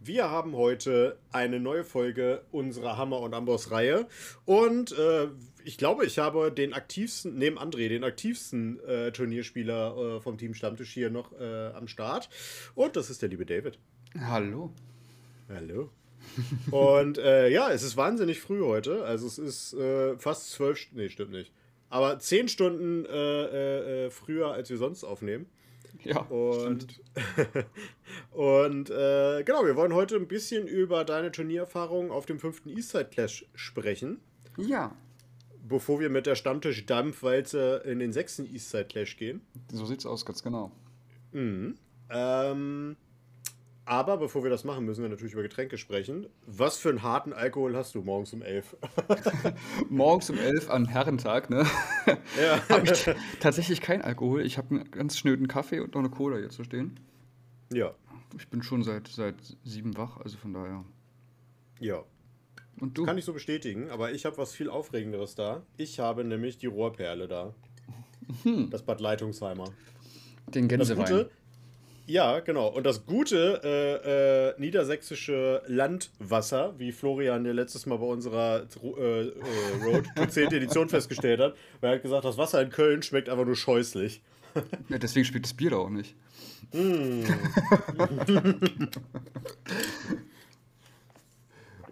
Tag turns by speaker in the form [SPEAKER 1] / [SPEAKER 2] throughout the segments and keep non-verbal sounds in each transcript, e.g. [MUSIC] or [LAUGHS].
[SPEAKER 1] Wir haben heute eine neue Folge unserer Hammer und Amboss Reihe und äh, ich glaube, ich habe den aktivsten, neben André, den aktivsten äh, Turnierspieler äh, vom Team Stammtisch hier noch äh, am Start und das ist der liebe David.
[SPEAKER 2] Hallo.
[SPEAKER 1] Hallo. [LAUGHS] und äh, ja, es ist wahnsinnig früh heute, also es ist äh, fast zwölf, nee, stimmt nicht, aber zehn Stunden früher, als wir sonst aufnehmen.
[SPEAKER 2] Ja.
[SPEAKER 1] Und, [LAUGHS] und äh, genau, wir wollen heute ein bisschen über deine Turniererfahrung auf dem fünften Eastside Clash sprechen.
[SPEAKER 2] Ja.
[SPEAKER 1] Bevor wir mit der Stammtisch-Dampfwalze in den sechsten Eastside Clash gehen.
[SPEAKER 2] So sieht's aus, ganz genau.
[SPEAKER 1] Mhm. Ähm, aber bevor wir das machen, müssen wir natürlich über Getränke sprechen. Was für einen harten Alkohol hast du morgens um elf? [LAUGHS]
[SPEAKER 2] morgens um elf an Herrentag, ne? [LAUGHS] Ja. habe ich tatsächlich kein Alkohol. Ich habe einen ganz schnöden Kaffee und noch eine Cola hier zu stehen.
[SPEAKER 1] Ja.
[SPEAKER 2] Ich bin schon seit, seit sieben wach, also von daher.
[SPEAKER 1] Ja. Und du? Kann ich so bestätigen, aber ich habe was viel Aufregenderes da. Ich habe nämlich die Rohrperle da. Hm. Das Bad Leitungsheimer.
[SPEAKER 2] Den Gänsewein. Das Gute,
[SPEAKER 1] ja, genau. Und das gute äh, äh, niedersächsische Landwasser, wie Florian ja letztes Mal bei unserer äh, äh Road [LAUGHS] to 10. Edition festgestellt hat, weil er hat gesagt, das Wasser in Köln schmeckt einfach nur scheußlich.
[SPEAKER 2] Ja, deswegen schmeckt das Bier da auch nicht. Mm. [LAUGHS]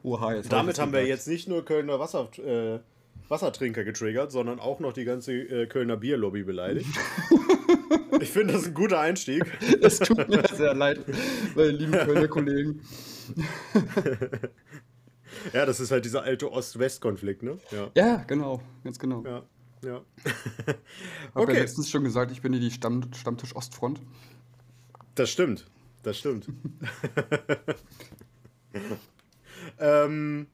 [SPEAKER 1] Oha, jetzt Damit haben wir jetzt nicht nur Kölner Wasser, äh, Wassertrinker getriggert, sondern auch noch die ganze äh, Kölner Bierlobby beleidigt. [LAUGHS] Ich finde das ein guter Einstieg.
[SPEAKER 2] Es tut mir [LAUGHS] sehr leid, meine lieben Kölner Kollegen. [LAUGHS]
[SPEAKER 1] Ja, das ist halt dieser alte Ost-West-Konflikt, ne?
[SPEAKER 2] Ja. ja, genau, ganz genau.
[SPEAKER 1] Ja, ja.
[SPEAKER 2] Okay. ja letztens schon gesagt, ich bin hier die Stamm Stammtisch Ostfront.
[SPEAKER 1] Das stimmt, das stimmt. ähm,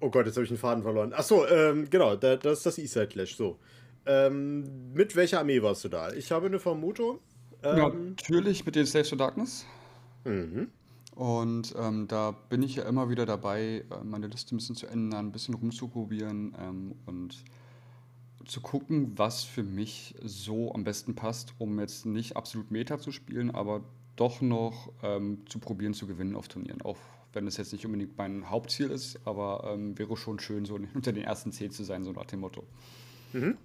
[SPEAKER 1] oh Gott, jetzt habe ich einen Faden verloren. Achso, ähm, genau, das ist das Eastside Clash. So. Ähm, mit welcher Armee warst du da? Ich habe eine Vermutung.
[SPEAKER 2] Ähm, natürlich mit den Slaves of Darkness. Mhm. Und ähm, da bin ich ja immer wieder dabei, äh, meine Liste ein bisschen zu ändern, ein bisschen rumzuprobieren ähm, und zu gucken, was für mich so am besten passt, um jetzt nicht absolut Meta zu spielen, aber doch noch ähm, zu probieren zu gewinnen auf Turnieren. Auch wenn es jetzt nicht unbedingt mein Hauptziel ist, aber ähm, wäre schon schön, so unter den ersten zehn zu sein, so nach dem Motto. Mhm.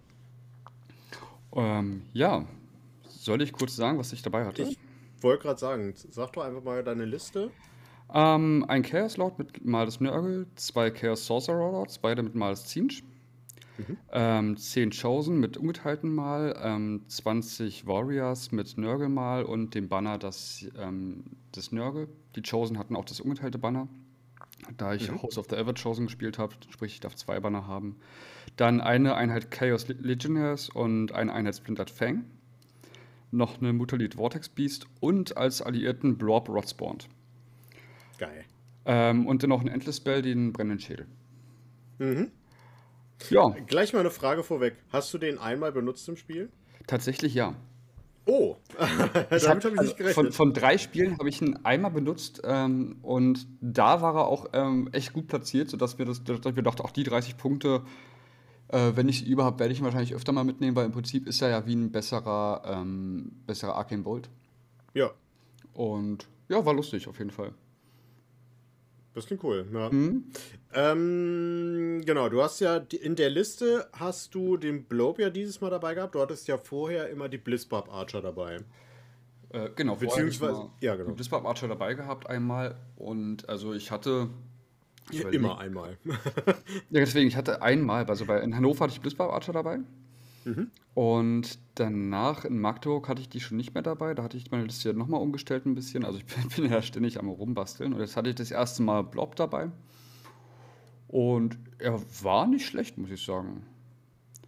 [SPEAKER 2] Ähm, ja, soll ich kurz sagen, was ich dabei hatte?
[SPEAKER 1] Ich wollte gerade sagen, sag doch einfach mal deine Liste.
[SPEAKER 2] Ähm, ein Chaos Lord mit Malus Nurgle, zwei Chaos Sorcerer Lords, beide mit Malus Zinch. Mhm. Ähm, 10 Chosen mit ungeteilten Mal, ähm, 20 Warriors mit Nurgle Mal und dem Banner das, ähm, des Nurgle. Die Chosen hatten auch das ungeteilte Banner. Da ich mhm. House of the Ever Chosen gespielt habe, sprich ich darf zwei Banner haben. Dann eine Einheit Chaos Legionnaires und eine Einheit Splintered Fang. Noch eine Mutalit Vortex Beast und als Alliierten Blob Rodspawned.
[SPEAKER 1] Geil.
[SPEAKER 2] Ähm, und dann noch ein Endless Spell, den brennenden Schädel.
[SPEAKER 1] Mhm. Ja. Gleich mal eine Frage vorweg. Hast du den einmal benutzt im Spiel?
[SPEAKER 2] Tatsächlich ja.
[SPEAKER 1] Oh, [LAUGHS] [LAUGHS]
[SPEAKER 2] damit habe hab ich nicht gerechnet. Von, von drei Spielen habe ich ihn einmal benutzt ähm, und da war er auch ähm, echt gut platziert, sodass wir, das, dass wir dachten, auch die 30 Punkte, äh, wenn ich sie überhaupt, werde ich ihn wahrscheinlich öfter mal mitnehmen, weil im Prinzip ist er ja wie ein besserer, ähm, besserer Arcane Bolt.
[SPEAKER 1] Ja.
[SPEAKER 2] Und ja, war lustig auf jeden Fall.
[SPEAKER 1] Das klingt cool, ja. Mhm. Ähm, genau, du hast ja in der Liste hast du den Blobe ja dieses Mal dabei gehabt. Du hattest ja vorher immer die Blitzbarb Archer dabei.
[SPEAKER 2] Äh, genau,
[SPEAKER 1] beziehungsweise ja, genau.
[SPEAKER 2] Blitzbarb Archer dabei gehabt einmal und also ich hatte
[SPEAKER 1] ich immer einmal. [LAUGHS]
[SPEAKER 2] ja, deswegen, ich hatte einmal, also bei, in Hannover hatte ich Blitzbarb Archer dabei. Mhm. Und danach in Magdeburg hatte ich die schon nicht mehr dabei. Da hatte ich meine Liste nochmal umgestellt ein bisschen. Also ich [LAUGHS] bin, bin, ja ständig am Rumbasteln. Und jetzt hatte ich das erste Mal Blob dabei. Und er war nicht schlecht, muss ich sagen.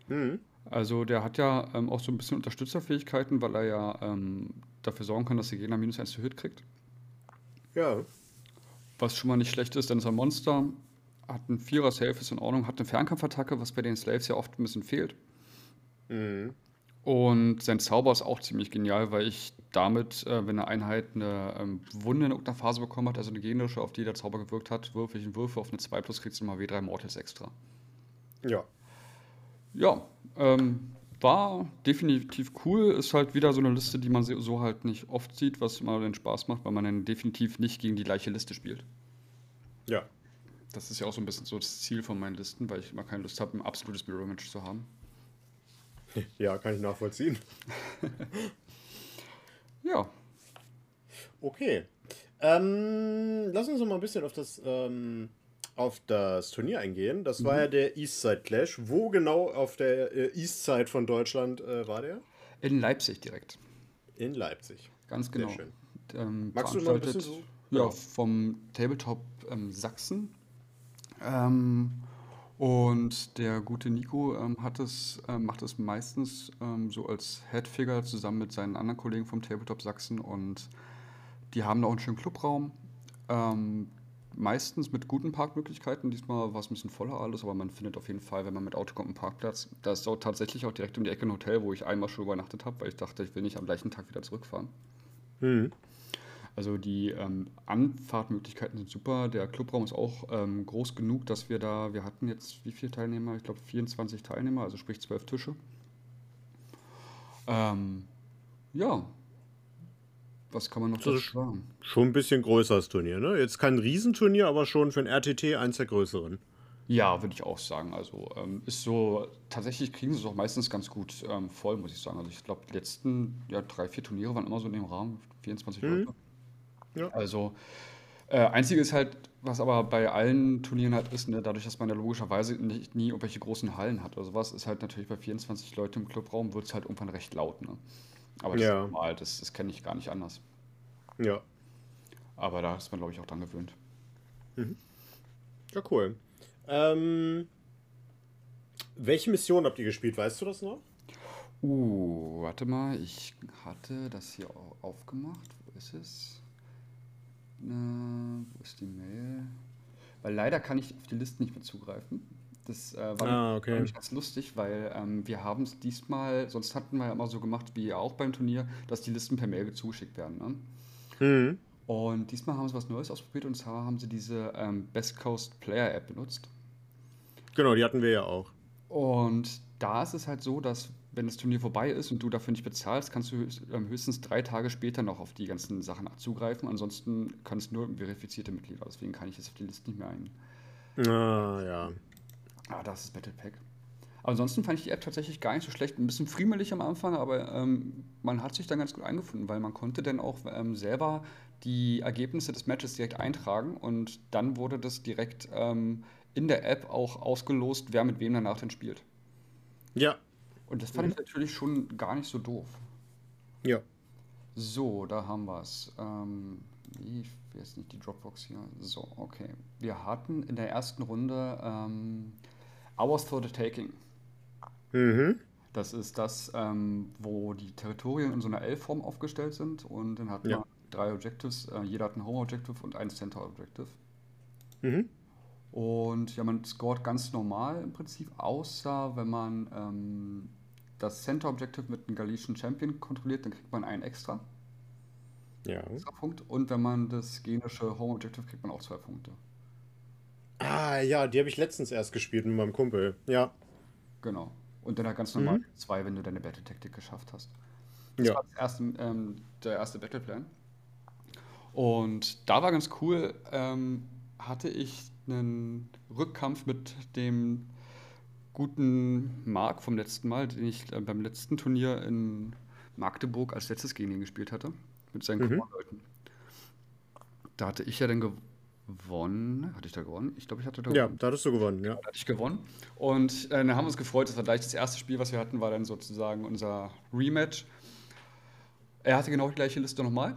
[SPEAKER 2] Mhm. Also der hat ja ähm, auch so ein bisschen Unterstützerfähigkeiten, weil er ja ähm, dafür sorgen kann, dass der Gegner minus 1 zu Hit kriegt.
[SPEAKER 1] Ja.
[SPEAKER 2] Was schon mal nicht schlecht ist, denn ist ein Monster, hat einen Vierer Safe, ist in Ordnung, hat eine Fernkampfattacke, was bei den Slaves ja oft ein bisschen fehlt. Mhm. Und sein Zauber ist auch ziemlich genial, weil ich damit, äh, wenn eine Einheit eine ähm, Wunde in irgendeiner Phase bekommen hat, also eine gegnerische, auf die der Zauber gewirkt hat, würfe ich einen Würfe auf eine 2 plus, kriegst du mal W3 Mortals extra.
[SPEAKER 1] Ja.
[SPEAKER 2] Ja, ähm, war definitiv cool. Ist halt wieder so eine Liste, die man so halt nicht oft sieht, was immer den Spaß macht, weil man dann definitiv nicht gegen die gleiche Liste spielt.
[SPEAKER 1] Ja.
[SPEAKER 2] Das ist ja auch so ein bisschen so das Ziel von meinen Listen, weil ich immer keine Lust habe, ein absolutes Mirror-Match zu haben. [LAUGHS]
[SPEAKER 1] Ja, kann ich nachvollziehen. [LAUGHS]
[SPEAKER 2] ja.
[SPEAKER 1] Okay. Ähm, lass uns noch mal ein bisschen auf das, ähm, auf das Turnier eingehen. Das war ja der Eastside Clash. Wo genau auf der äh, Eastside von Deutschland äh, war der?
[SPEAKER 2] In Leipzig direkt.
[SPEAKER 1] In Leipzig.
[SPEAKER 2] Ganz genau.
[SPEAKER 1] schön.
[SPEAKER 2] Ähm,
[SPEAKER 1] Magst du noch ein bisschen so?
[SPEAKER 2] Ja,
[SPEAKER 1] Ja.
[SPEAKER 2] vom Tabletop ähm, Sachsen. Ähm, und der gute Nico ähm, hat es, ähm, macht es meistens ähm, so als Headfigure zusammen mit seinen anderen Kollegen vom Tabletop Sachsen und die haben da auch einen schönen Clubraum. Ähm, meistens mit guten Parkmöglichkeiten. Diesmal war es ein bisschen voller alles, aber man findet auf jeden Fall, wenn man mit Auto kommt, einen Parkplatz. Da ist auch tatsächlich auch direkt um die Ecke ein Hotel, wo ich einmal schon übernachtet habe, weil ich dachte, ich will nicht am gleichen Tag wieder zurückfahren.
[SPEAKER 1] Mhm.
[SPEAKER 2] Also die ähm, Anfahrtmöglichkeiten sind super. Der Clubraum ist auch ähm, groß genug, dass wir da, wir hatten jetzt wie viele Teilnehmer? Ich glaube 24 Teilnehmer, also sprich 12 Tische. Ähm, ja, was kann man noch dazu sagen?
[SPEAKER 1] Schon ein bisschen größeres Turnier, ne? Jetzt kein Riesenturnier, aber schon für ein RTT eins der größeren.
[SPEAKER 2] Ja, würde ich auch sagen. Also ähm, ist so, tatsächlich kriegen sie es auch meistens ganz gut ähm, voll, muss ich sagen. Also ich glaube, die letzten ja, drei, vier Turniere waren immer so in dem Rahmen, 24
[SPEAKER 1] Mhm.
[SPEAKER 2] Leute.
[SPEAKER 1] Ja.
[SPEAKER 2] Also, äh, einzige ist halt, was aber bei allen Turnieren halt ist, ne, dadurch, dass man ja logischerweise nicht, nie irgendwelche großen Hallen hat oder sowas, ist halt natürlich bei 24 Leuten im Clubraum wird es halt irgendwann recht laut, ne? Aber das
[SPEAKER 1] Ja.
[SPEAKER 2] ist normal, das, das kenne ich gar nicht anders.
[SPEAKER 1] Ja.
[SPEAKER 2] Aber da ist man, glaube ich, auch dran gewöhnt.
[SPEAKER 1] Ja, cool. Ähm, welche Mission habt ihr gespielt? Weißt du das noch?
[SPEAKER 2] Uh, warte mal, ich hatte das hier au- aufgemacht. Wo ist es? Na, wo ist die Mail? Weil leider kann ich auf die Liste nicht mehr zugreifen. Das äh, war,
[SPEAKER 1] Ah, okay.
[SPEAKER 2] nämlich ganz lustig, weil ähm, wir haben es diesmal, sonst hatten wir ja immer so gemacht, wie auch beim Turnier, dass die Listen per Mail zugeschickt werden. Ne?
[SPEAKER 1] Mhm.
[SPEAKER 2] Und diesmal haben sie was Neues ausprobiert und zwar haben sie diese ähm, Best Coast Player App benutzt.
[SPEAKER 1] Genau, die hatten wir ja auch.
[SPEAKER 2] Und da ist es halt so, dass wenn das Turnier vorbei ist und du dafür nicht bezahlst, kannst du ähm, höchstens drei Tage später noch auf die ganzen Sachen zugreifen. Ansonsten kann es nur verifizierte Mitglieder. Deswegen kann ich jetzt auf die Liste nicht mehr ein.
[SPEAKER 1] Ah, ja.
[SPEAKER 2] Ah, das ist Battle Pack. Aber ansonsten fand ich die App tatsächlich gar nicht so schlecht. Ein bisschen friemelig am Anfang, aber ähm, man hat sich dann ganz gut eingefunden, weil man konnte dann auch ähm, selber die Ergebnisse des Matches direkt eintragen und dann wurde das direkt ähm, in der App auch ausgelost, wer mit wem danach denn spielt.
[SPEAKER 1] Ja.
[SPEAKER 2] Und das fand ich natürlich schon gar nicht so doof.
[SPEAKER 1] Ja.
[SPEAKER 2] So, da haben wir es. Ähm, ich will jetzt nicht die Dropbox hier. So, okay. Wir hatten in der ersten Runde ähm, Hours for the Taking.
[SPEAKER 1] Mhm.
[SPEAKER 2] Das ist das, ähm, wo die Territorien in so einer L-Form aufgestellt sind und dann hat
[SPEAKER 1] Ja.
[SPEAKER 2] man drei Objectives. Äh, jeder hat ein Home Objective und ein Center Objective.
[SPEAKER 1] Mhm.
[SPEAKER 2] Und ja, man scoret ganz normal im Prinzip, außer wenn man ähm, das Center Objective mit einem Galician Champion kontrolliert, dann kriegt man einen extra,
[SPEAKER 1] Ja.
[SPEAKER 2] extra Punkt. Und wenn man das genische Home Objective kriegt man auch zwei Punkte.
[SPEAKER 1] Ah, ja, die habe ich letztens erst gespielt mit meinem Kumpel. Ja.
[SPEAKER 2] Genau. Und dann halt ganz normal zwei, wenn du deine Battle-Taktik geschafft hast. Das
[SPEAKER 1] Ja.
[SPEAKER 2] war das erste, ähm, der erste Battleplan. Und da war ganz cool, ähm, hatte ich einen Rückkampf mit dem guten Marc vom letzten Mal, den ich äh, beim letzten Turnier in Magdeburg als letztes gegen ihn gespielt hatte, mit seinen
[SPEAKER 1] Mhm.
[SPEAKER 2] Leuten. Da hatte ich ja dann gewonnen. Hatte ich da gewonnen? Ich glaube, ich hatte da
[SPEAKER 1] Ja,
[SPEAKER 2] gewonnen.
[SPEAKER 1] da hattest du gewonnen, ja.
[SPEAKER 2] Da hatte ich gewonnen. Und äh, dann haben wir uns gefreut. Das war gleich das erste Spiel, was wir hatten, war dann sozusagen unser Rematch. Er hatte genau die gleiche Liste nochmal.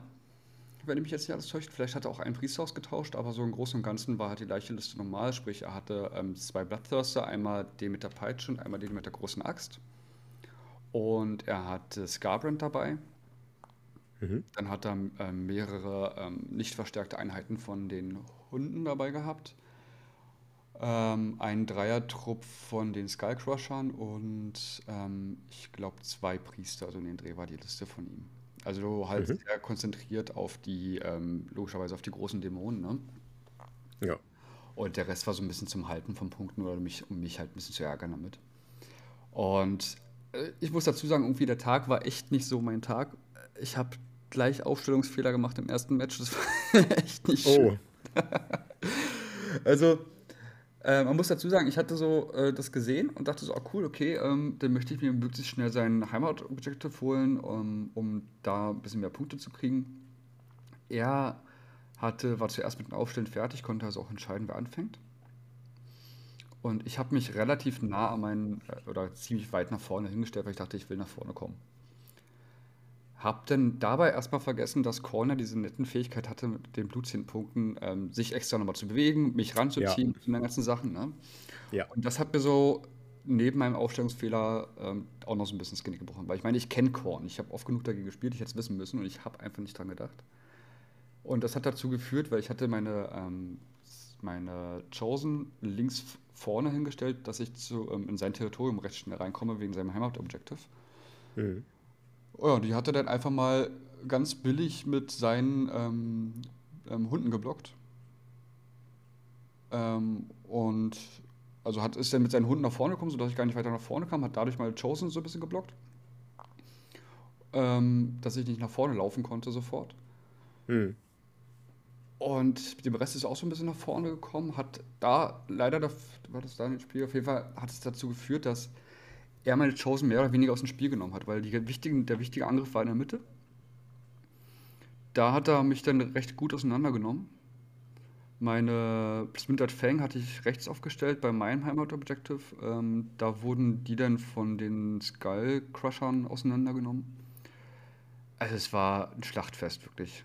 [SPEAKER 2] Wenn ich mich jetzt nicht alles täuscht, vielleicht hat er auch einen Priester ausgetauscht, aber so im Großen und Ganzen war halt die gleiche Liste normal. Sprich, er hatte ähm, zwei Bloodthirster, einmal den mit der Peitsche und einmal den mit der großen Axt. Und er hatte Scarbrand dabei.
[SPEAKER 1] Mhm.
[SPEAKER 2] Dann hat er ähm, mehrere ähm, nicht verstärkte Einheiten von den Hunden dabei gehabt. Ähm, ein Dreiertrupp von den Skullcrushern und ähm, ich glaube zwei Priester, also in den Dreh war die Liste von ihm. Also halt
[SPEAKER 1] Mhm.
[SPEAKER 2] sehr konzentriert auf die, ähm, logischerweise auf die großen Dämonen, ne?
[SPEAKER 1] Ja.
[SPEAKER 2] Und der Rest war so ein bisschen zum Halten von Punkten oder mich, um mich halt ein bisschen zu ärgern damit. Und Äh, ich muss dazu sagen, irgendwie der Tag war echt nicht so mein Tag. Ich habe gleich Aufstellungsfehler gemacht im ersten Match. Das [LAUGHS] war echt nicht schön. Oh. [LAUGHS] also, äh, man muss dazu sagen, ich hatte so äh, das gesehen und dachte so, oh cool, okay, ähm, dann möchte ich mir möglichst schnell sein Heimat-Objective holen, um, um da ein bisschen mehr Punkte zu kriegen. Er hatte, war zuerst mit dem Aufstellen fertig, konnte also auch entscheiden, wer anfängt. Und ich habe mich relativ nah an meinen, äh, oder ziemlich weit nach vorne hingestellt, weil ich dachte, ich will nach vorne kommen. Hab dann dabei erstmal vergessen, dass Corner diese netten Fähigkeit hatte, mit den Blutzehnpunkten ähm, sich extra nochmal zu bewegen, mich ranzuziehen ja. zu den ganzen Sachen. Ne? Ja. Und das hat mir so neben meinem Aufstellungsfehler ähm, auch noch so ein bisschen Skinny gebrochen. Weil ich meine, ich kenne Korn. Ich habe oft genug dagegen gespielt, ich hätte es wissen müssen und ich habe einfach nicht dran gedacht. Und das hat dazu geführt, weil ich hatte meine, ähm, meine Chosen links vorne hingestellt, dass ich zu, ähm, in sein Territorium recht schnell reinkomme wegen seinem Heimat-Objective. Mhm. Ja, die hat er dann einfach mal ganz billig mit seinen ähm, ähm, Hunden geblockt. Ähm, und also hat, ist dann mit seinen Hunden nach vorne gekommen, sodass ich gar nicht weiter nach vorne kam, hat dadurch mal Chosen so ein bisschen geblockt. Ähm, dass ich nicht nach vorne laufen konnte sofort. Hm. Und mit dem Rest ist auch so ein bisschen nach vorne gekommen, hat da leider, war das da ein Spiel, auf jeden Fall hat es dazu geführt, dass er meine Chosen mehr oder weniger aus dem Spiel genommen hat, weil wichtigen, der wichtige Angriff war in der Mitte. Da hat er mich dann recht gut auseinandergenommen. Meine Splintered Fang hatte ich rechts aufgestellt bei meinem Heimat-Objective. Ähm, da wurden die dann von den Skull-Crushern auseinandergenommen. Also es war ein Schlachtfest, wirklich.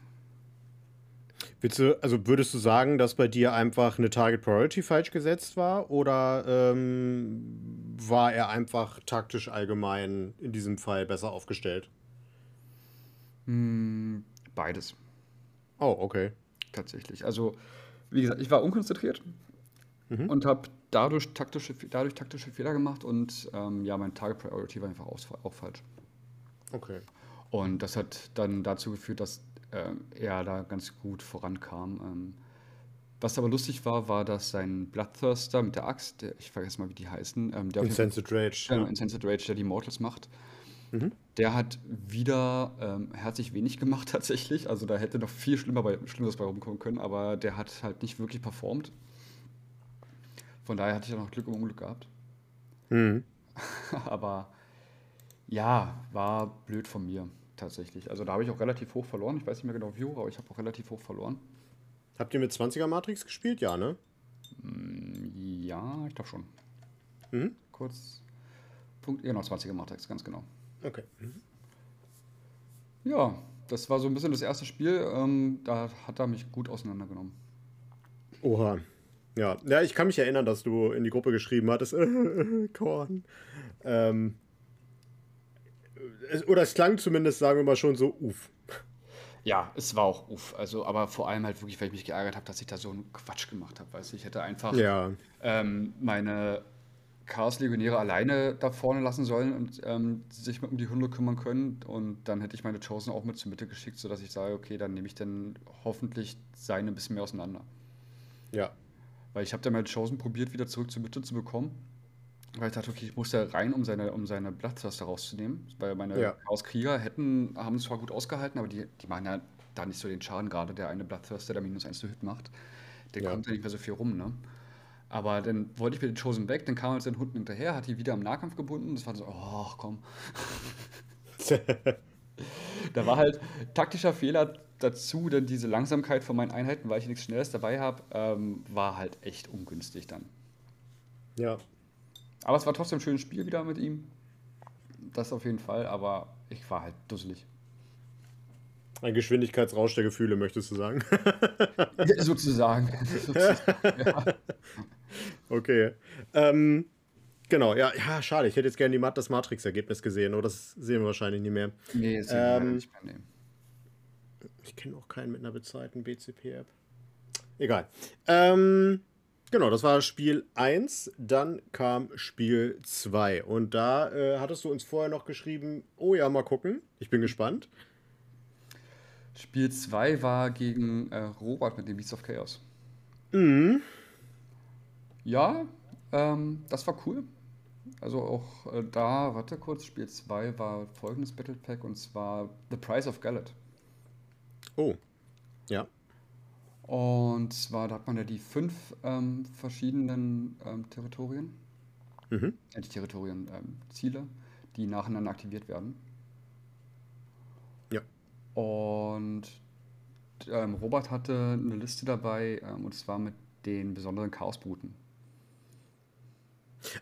[SPEAKER 1] Willst du, also würdest du sagen, dass bei dir einfach eine Target Priority falsch gesetzt war oder ähm, war er einfach taktisch allgemein in diesem Fall besser aufgestellt?
[SPEAKER 2] Hm, beides.
[SPEAKER 1] Oh, okay.
[SPEAKER 2] Tatsächlich. Also, wie gesagt, ich war unkonzentriert mhm. und habe dadurch taktische, dadurch taktische Fehler gemacht und ähm, ja, mein Target Priority war einfach auch, auch falsch.
[SPEAKER 1] Okay.
[SPEAKER 2] Und das hat dann dazu geführt, dass äh, er da ganz gut vorankam. Ähm, was aber lustig war, war, dass sein Bloodthirster mit der Axt, der, ich vergesse mal, wie die heißen, ähm, der
[SPEAKER 1] Insensate Rage.
[SPEAKER 2] Genau, ja. Insensate Rage, der die Mortals macht. Mhm. Der hat wieder ähm, herzlich wenig gemacht [LAUGHS] tatsächlich. Also da hätte noch viel schlimmer bei, Schlimmeres bei rumkommen können, aber der hat halt nicht wirklich performt. Von daher hatte ich auch noch Glück im Unglück gehabt. Mhm. [LAUGHS] aber ja, war blöd von mir tatsächlich. Also da habe ich auch relativ hoch verloren. Ich weiß nicht mehr genau wie hoch, aber ich habe auch relativ hoch verloren.
[SPEAKER 1] Habt ihr mit 20er Matrix gespielt? Ja, ne?
[SPEAKER 2] Mm, ja, ich glaube schon. Mhm. Kurz. Punkt, genau, 20er Matrix, ganz genau.
[SPEAKER 1] Okay. Mhm.
[SPEAKER 2] Ja, das war so ein bisschen das erste Spiel. Ähm, da hat er mich gut auseinandergenommen.
[SPEAKER 1] Oha. Ja. ja, ich kann mich erinnern, dass du in die Gruppe geschrieben hattest, [LAUGHS] Korn. Ähm, oder es klang zumindest, sagen wir mal schon so, uff.
[SPEAKER 2] Ja, es war auch uff. Also, aber vor allem halt wirklich, weil ich mich geärgert habe, dass ich da so einen Quatsch gemacht habe. Weißt du, ich hätte einfach ja. ähm, meine Chaos-Legionäre alleine da vorne lassen sollen und ähm, sich um die Hunde kümmern können. Und dann hätte ich meine Chosen auch mit zur Mitte geschickt, sodass ich sage, okay, dann nehme ich dann hoffentlich seine ein bisschen mehr auseinander.
[SPEAKER 1] Ja.
[SPEAKER 2] Weil ich habe dann meine Chosen probiert, wieder zurück zur Mitte zu bekommen. Weil ich dachte, okay, ich muss da rein, um seine, um seine Blattzaste rauszunehmen. Weil meine ja. Chaoskrieger hätten, haben es zwar gut ausgehalten, aber die, die machen ja da nicht so den Schaden gerade. Der eine Blattthirster, der minus 1 zu Hit macht, der ja. kommt ja nicht mehr so viel rum, ne? Aber dann wollte ich mir den Chosen weg, dann kam halt sein Hund hinterher, hat die wieder im Nahkampf gebunden. Das war so, oh, komm. [LAUGHS] da war halt taktischer Fehler dazu, denn diese Langsamkeit von meinen Einheiten, weil ich nichts Schnelles dabei habe, ähm, war halt echt ungünstig dann.
[SPEAKER 1] Ja,
[SPEAKER 2] aber es war trotzdem ein schönes Spiel wieder mit ihm. Das auf jeden Fall, aber ich war halt dusselig.
[SPEAKER 1] Ein Geschwindigkeitsrausch der Gefühle, möchtest du sagen? [LAUGHS] [LAUGHS]
[SPEAKER 2] Sozusagen.
[SPEAKER 1] ja. Okay. Ähm, genau, ja, ja, schade. Ich hätte jetzt gerne die, das Matrix-Ergebnis gesehen, aber das sehen wir wahrscheinlich nicht mehr.
[SPEAKER 2] Nee, das sehen ähm, wir nicht mehr. Nee.
[SPEAKER 1] Ich kenne auch keinen mit einer bezahlten BCP-App. Egal. Ähm, Genau, das war Spiel 1, dann kam Spiel 2 und da äh, hattest du uns vorher noch geschrieben, oh ja, mal gucken, ich bin gespannt.
[SPEAKER 2] Spiel 2 war gegen äh, Robert mit dem Beast of Chaos.
[SPEAKER 1] Mhm.
[SPEAKER 2] Ja, ähm, das war cool. Also auch äh, da, warte kurz, Spiel 2 war folgendes Battle Pack und zwar The Price of Gallet.
[SPEAKER 1] Oh. Ja.
[SPEAKER 2] Und zwar, da hat man ja die fünf ähm, verschiedenen ähm, Territorien,
[SPEAKER 1] Mhm.
[SPEAKER 2] äh, nicht Territorien, ähm, Ziele, die nacheinander aktiviert werden.
[SPEAKER 1] Ja.
[SPEAKER 2] Und ähm, Robert hatte eine Liste dabei, ähm, und zwar mit den besonderen Chaosbruten.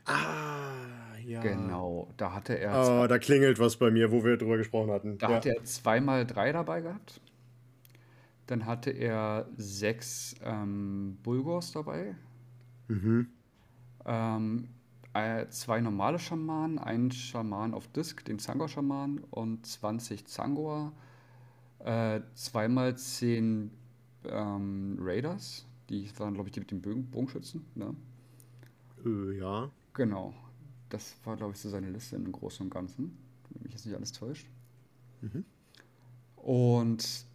[SPEAKER 1] Ah, ja.
[SPEAKER 2] Genau, da hatte er,
[SPEAKER 1] Oh, da klingelt was bei mir, wo wir drüber gesprochen hatten.
[SPEAKER 2] da
[SPEAKER 1] ja.
[SPEAKER 2] hatte er zweimal drei dabei gehabt. Dann hatte er sechs ähm, Bulgors dabei.
[SPEAKER 1] Mhm.
[SPEAKER 2] Ähm, äh, zwei normale Schamanen, einen Schaman auf Disk, den Zangor-Schaman und 20 Zangor. Äh, zweimal 10 ähm, Raiders, die waren, glaube ich, die mit den Bögen, Bogenschützen. Ne?
[SPEAKER 1] Äh, ja.
[SPEAKER 2] Genau. Das war, glaube ich, so seine Liste im Großen und Ganzen, wenn mich jetzt nicht alles täuscht.
[SPEAKER 1] Mhm.
[SPEAKER 2] Und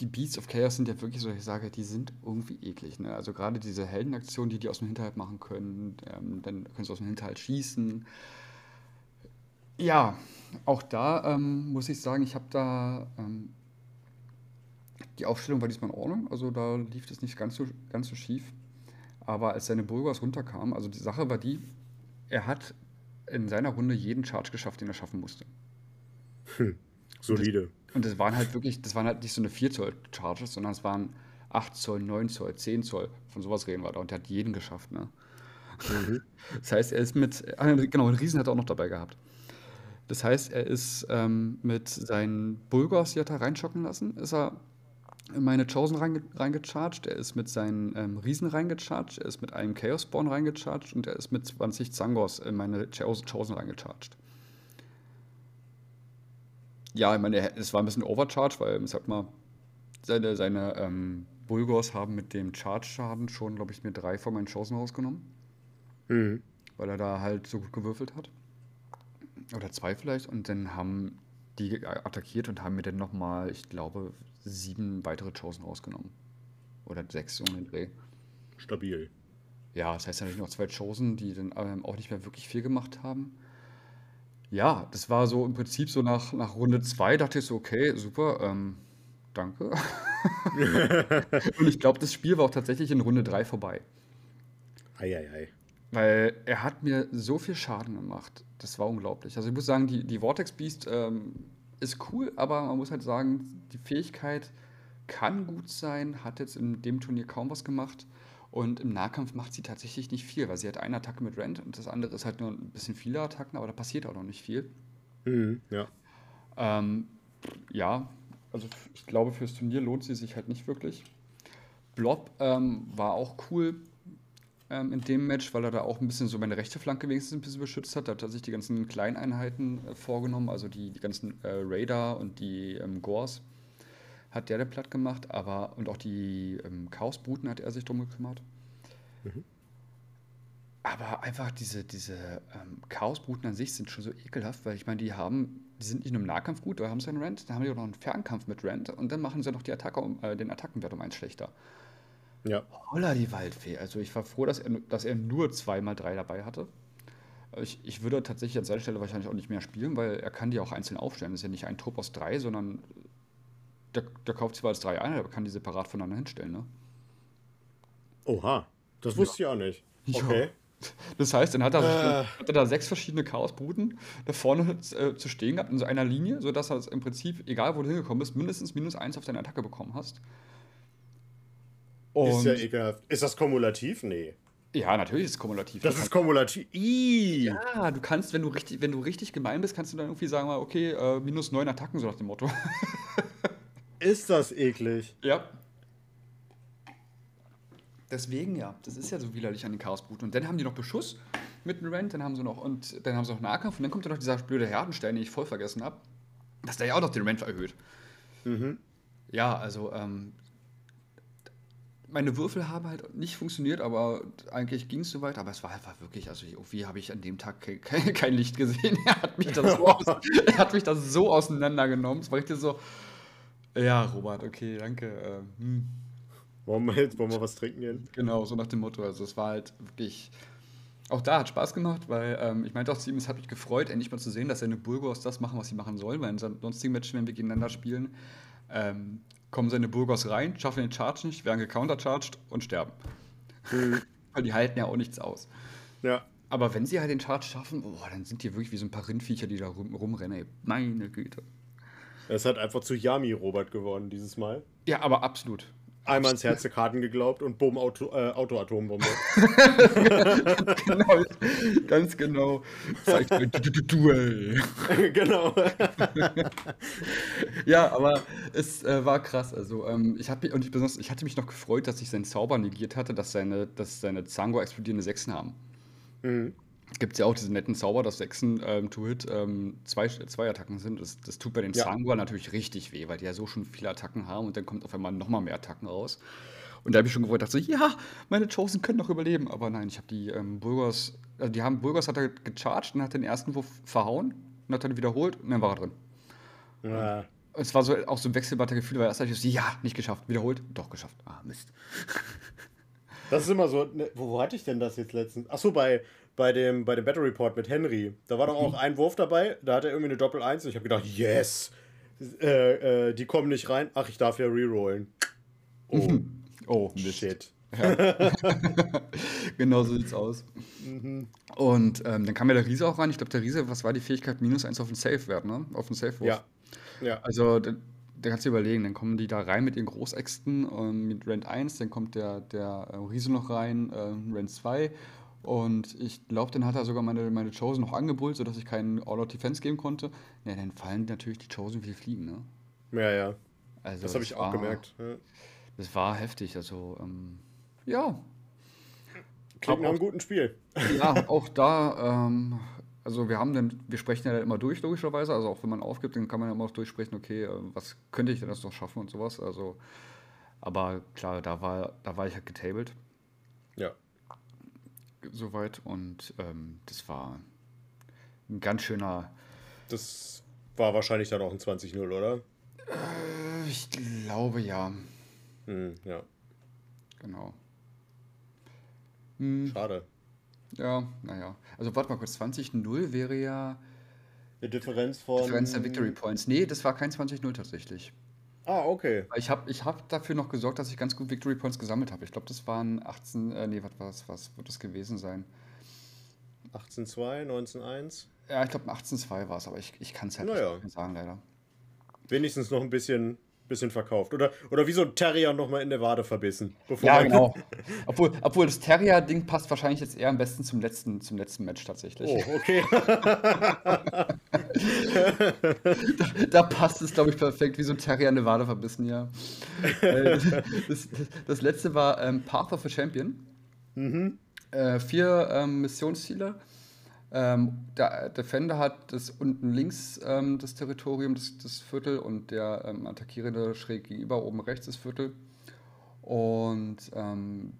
[SPEAKER 2] die Beasts of Chaos sind ja wirklich so, ich sage, die sind irgendwie eklig. Ne? Also gerade diese Heldenaktionen, die die aus dem Hinterhalt machen können, ähm, dann können sie aus dem Hinterhalt schießen. Ja, auch da ähm, muss ich sagen, ich habe da ähm, die Aufstellung war diesmal in Ordnung, also da lief das nicht ganz so, ganz so schief. Aber als seine Bulgars runterkamen, also die Sache war die, er hat in seiner Runde jeden Charge geschafft, den er schaffen musste.
[SPEAKER 1] Solide.
[SPEAKER 2] Und das waren halt wirklich, das waren halt nicht so eine 4 Zoll Charges, sondern es waren 8 Zoll, 9 Zoll, 10 Zoll. Von sowas reden wir da. Und der hat jeden geschafft, ne?
[SPEAKER 1] Mhm. [LAUGHS]
[SPEAKER 2] Das heißt, er ist mit, ah, genau, einen Riesen hat er auch noch dabei gehabt. Das heißt, er ist ähm, mit seinen Bulgars, die hat er reinschocken lassen, ist er in meine Chosen reinge reingecharged, er ist mit seinen ähm, Riesen reingecharged, er ist mit einem Chaos Spawn reingecharged und er ist mit 20 Zangors in meine Chosen Chosen reingecharged. Ja, ich meine, es war ein bisschen Overcharge, weil, ich sag mal, seine, seine ähm, Bulgors haben mit dem Charge-Schaden schon, glaube ich, mir drei von meinen Chosen rausgenommen,
[SPEAKER 1] Mhm.
[SPEAKER 2] weil er da halt so gut gewürfelt hat. Oder zwei vielleicht. Und dann haben die attackiert und haben mir dann nochmal, ich glaube, sieben weitere Chosen rausgenommen. Oder sechs um den Dreh.
[SPEAKER 1] Stabil.
[SPEAKER 2] Ja, das heißt natürlich noch zwei Chosen, die dann ähm, auch nicht mehr wirklich viel gemacht haben. Ja, das war so im Prinzip so nach, nach Runde zwei dachte ich so, okay, super, ähm, danke. [LAUGHS] Und ich glaube, das Spiel war auch tatsächlich in Runde drei vorbei.
[SPEAKER 1] Eieiei.
[SPEAKER 2] Weil er hat mir so viel Schaden gemacht. Das war unglaublich. Also ich muss sagen, die, die Vortex Beast ähm, ist cool, aber man muss halt sagen, die Fähigkeit kann gut sein, hat jetzt in dem Turnier kaum was gemacht. Und im Nahkampf macht sie tatsächlich nicht viel, weil sie hat eine Attacke mit Rent und das andere ist halt nur ein bisschen viele Attacken, aber da passiert auch noch nicht viel.
[SPEAKER 1] Mhm. Ja.
[SPEAKER 2] Ähm, ja, also ich glaube, fürs Turnier lohnt sie sich halt nicht wirklich. Blob ähm, war auch cool ähm, in dem Match, weil er da auch ein bisschen so meine rechte Flanke wenigstens ein bisschen beschützt hat. Da hat er sich die ganzen Kleineinheiten äh, vorgenommen, also die, die ganzen äh, Raider und die ähm, Gors hat der dann platt gemacht, aber und auch die ähm, Chaosbruten hat er sich drum gekümmert. Aber einfach diese, diese ähm, Chaosbruten an sich sind schon so ekelhaft, weil ich meine, die haben, die sind nicht nur im Nahkampf gut, da haben sie einen Rent, dann haben die auch noch einen Fernkampf mit Rent und dann machen sie noch die Attacke um, äh, den Attackenwert um eins schlechter.
[SPEAKER 1] Ja.
[SPEAKER 2] Holla die Waldfee. Also ich war froh, dass er, dass er nur zweimal drei dabei hatte. Ich, ich würde tatsächlich an seiner Stelle wahrscheinlich auch nicht mehr spielen, weil er kann die auch einzeln aufstellen. Das ist ja nicht ein Trupp aus drei, sondern der, der kauft zwar als drei ein, aber kann die separat voneinander hinstellen. Ne?
[SPEAKER 1] Oha. Das wusste ich auch nicht.
[SPEAKER 2] Ja.
[SPEAKER 1] Okay.
[SPEAKER 2] Das heißt, dann hat er,
[SPEAKER 1] Äh.
[SPEAKER 2] hat er da sechs verschiedene Chaosbruten da vorne äh, zu stehen gehabt in so einer Linie, sodass er im Prinzip, egal wo du hingekommen bist, mindestens minus eins auf deine Attacke bekommen hast. Und
[SPEAKER 1] Ist ja ekelhaft. Ist das kumulativ? Nee.
[SPEAKER 2] ja, natürlich ist es kumulativ.
[SPEAKER 1] Das ist kumulativ. Ih.
[SPEAKER 2] Ja, du kannst, wenn du richtig, wenn du richtig gemein bist, kannst du dann irgendwie sagen, okay, äh, minus neun Attacken, so nach dem Motto. [LAUGHS]
[SPEAKER 1] Ist das eklig.
[SPEAKER 2] ja. Deswegen ja, das ist ja so widerlich an den Chaosbruten. Und dann haben die noch Beschuss mit einem Rent, dann haben sie noch und dann haben sie noch Nahkampf und dann kommt ja noch dieser blöde Herdenstein, den ich voll vergessen habe, dass der ja auch noch den Rent erhöht.
[SPEAKER 1] Mhm.
[SPEAKER 2] Ja, also ähm, meine Würfel haben halt nicht funktioniert, aber eigentlich ging es soweit. Aber es war einfach wirklich, also irgendwie habe ich an dem Tag kein, kein, kein Licht gesehen. [LAUGHS] Er hat mich das so, aus, er hat mich das so auseinandergenommen. Es war richtig so, ja, Robert, okay, danke. ähm, hm.
[SPEAKER 1] Wollen wir jetzt wollen wir was trinken gehen?
[SPEAKER 2] Genau, so nach dem Motto. Also es war halt wirklich auch da hat Spaß gemacht, weil ähm, ich meinte auch zu ihm, es hat mich gefreut, endlich mal zu sehen, dass seine Burgos das machen, was sie machen sollen, weil in sonstigen Matches, wenn wir gegeneinander spielen, ähm, kommen seine Burgos rein, schaffen den Charge nicht, werden gecountercharged und sterben. Mhm. [LAUGHS] weil die halten ja auch nichts aus.
[SPEAKER 1] Ja.
[SPEAKER 2] Aber wenn sie halt den Charge schaffen, boah, dann sind die wirklich wie so ein paar Rindviecher, die da rum, rumrennen. Ey. Meine Güte.
[SPEAKER 1] Es hat einfach zu Yami Robert geworden dieses Mal.
[SPEAKER 2] Ja, aber absolut.
[SPEAKER 1] Einmal ins Herz der Karten geglaubt und bumm, Auto, äh, Auto-Atombombe. [LAUGHS]
[SPEAKER 2] genau, ganz genau. Duell. [LAUGHS] genau. [LAUGHS] ja, aber es äh, war krass. Also, ähm, ich, hab, und ich, besonders, ich hatte mich noch gefreut, dass ich seinen Zauber negiert hatte, dass seine, dass seine Zango explodierende Sechsen haben. Mhm gibt es ja auch diesen netten Zauber, dass Sechsen ähm, To-Hit ähm, zwei, zwei Attacken sind. Das, das tut bei den ja. Sangua natürlich richtig weh, weil die ja so schon viele Attacken haben und dann kommt auf einmal nochmal mehr Attacken raus. Und da habe ich schon gewollt, dachte so, ja, meine Chosen können doch überleben. Aber nein, ich habe die ähm, Bulgars, also die haben, Bulgars hat er gecharged und hat den ersten Wurf verhauen und hat dann wiederholt und dann war er drin. Ja. Es war so auch so ein wechselbarer Gefühl, weil erst hatte ich so, ja, nicht geschafft, wiederholt, doch geschafft. Ah, Mist. [LAUGHS]
[SPEAKER 1] Das ist immer so, ne, wo, wo hatte ich denn das jetzt letztens? Achso, bei, bei dem, bei dem Battle Report mit Henry. Da war doch auch mhm. ein Wurf dabei, da hat er irgendwie eine Doppel-1 und ich habe gedacht, yes! Äh, äh, die kommen nicht rein. Ach, ich darf ja rerollen.
[SPEAKER 2] Oh, oh Mist. shit. Ja. [LAUGHS] genau so sieht's aus. Mhm. Und ähm, dann kam ja der Riese auch rein. Ich glaube, der Riese, was war die Fähigkeit? Minus 1 auf den Safe-Wert, ne? Auf den Safe-Wurf.
[SPEAKER 1] Ja. ja.
[SPEAKER 2] Also, da, da kannst du überlegen, dann kommen die da rein mit ihren Großäxten ähm, mit Rand 1, dann kommt der, der äh, Riese noch rein, äh, Rand 2 und ich glaube, dann hat er sogar meine, meine Chosen noch angebullt, sodass ich keinen All-Out-Defense geben konnte. Ja, dann fallen natürlich die Chosen wie Fliegen, ne?
[SPEAKER 1] Ja, ja. Also, das habe ich auch gemerkt.
[SPEAKER 2] Ja. Das war heftig, also, ähm, ja.
[SPEAKER 1] Klingt nach einem guten Spiel. [LAUGHS]
[SPEAKER 2] Ja, [LAUGHS] auch da, ähm, also wir haben dann, wir sprechen ja immer durch, logischerweise. Also auch wenn man aufgibt, dann kann man ja immer noch durchsprechen, okay, äh, was könnte ich denn das noch schaffen und sowas. Also, aber klar, da war, da war ich halt getabled.
[SPEAKER 1] Ja
[SPEAKER 2] soweit und ähm, das war ein ganz schöner.
[SPEAKER 1] Das war wahrscheinlich dann auch ein 20-0, oder?
[SPEAKER 2] Äh, ich glaube ja.
[SPEAKER 1] Hm, ja.
[SPEAKER 2] Genau.
[SPEAKER 1] Hm. Schade.
[SPEAKER 2] Ja, naja. Also warte mal kurz, 20-0 wäre ja.
[SPEAKER 1] Eine Differenz von.
[SPEAKER 2] Differenz der Victory Points. Nee, das war kein 20-0 tatsächlich.
[SPEAKER 1] Ah, okay.
[SPEAKER 2] Ich habe ich hab dafür noch gesorgt, dass ich ganz gut Victory Points gesammelt habe. Ich glaube, das waren 18, äh, nee, was, was, was wird das gewesen sein?
[SPEAKER 1] 18-2, 19-1?
[SPEAKER 2] Ja, ich glaube, 18-2 war es, aber ich, ich kann es halt naja. nicht sagen, leider.
[SPEAKER 1] Wenigstens noch ein bisschen bisschen verkauft. Oder, oder wie so ein Terrier nochmal in der Wade verbissen.
[SPEAKER 2] ja, genau. [LAUGHS] obwohl, obwohl das Terrier-Ding passt wahrscheinlich jetzt eher am besten zum letzten, zum letzten Match tatsächlich.
[SPEAKER 1] Oh, okay. [LAUGHS]
[SPEAKER 2] da, da, passt es, glaube ich, perfekt, wie so ein Terrier in der Wade verbissen, ja. Äh, das, das, letzte war ähm, Path of a Champion. Mhm. Äh, vier ähm, Missionsziele. Ähm, der Defender hat das unten links ähm, das Territorium, das, das Viertel, und der ähm, Attackierende schräg gegenüber, oben rechts das Viertel. Und ähm,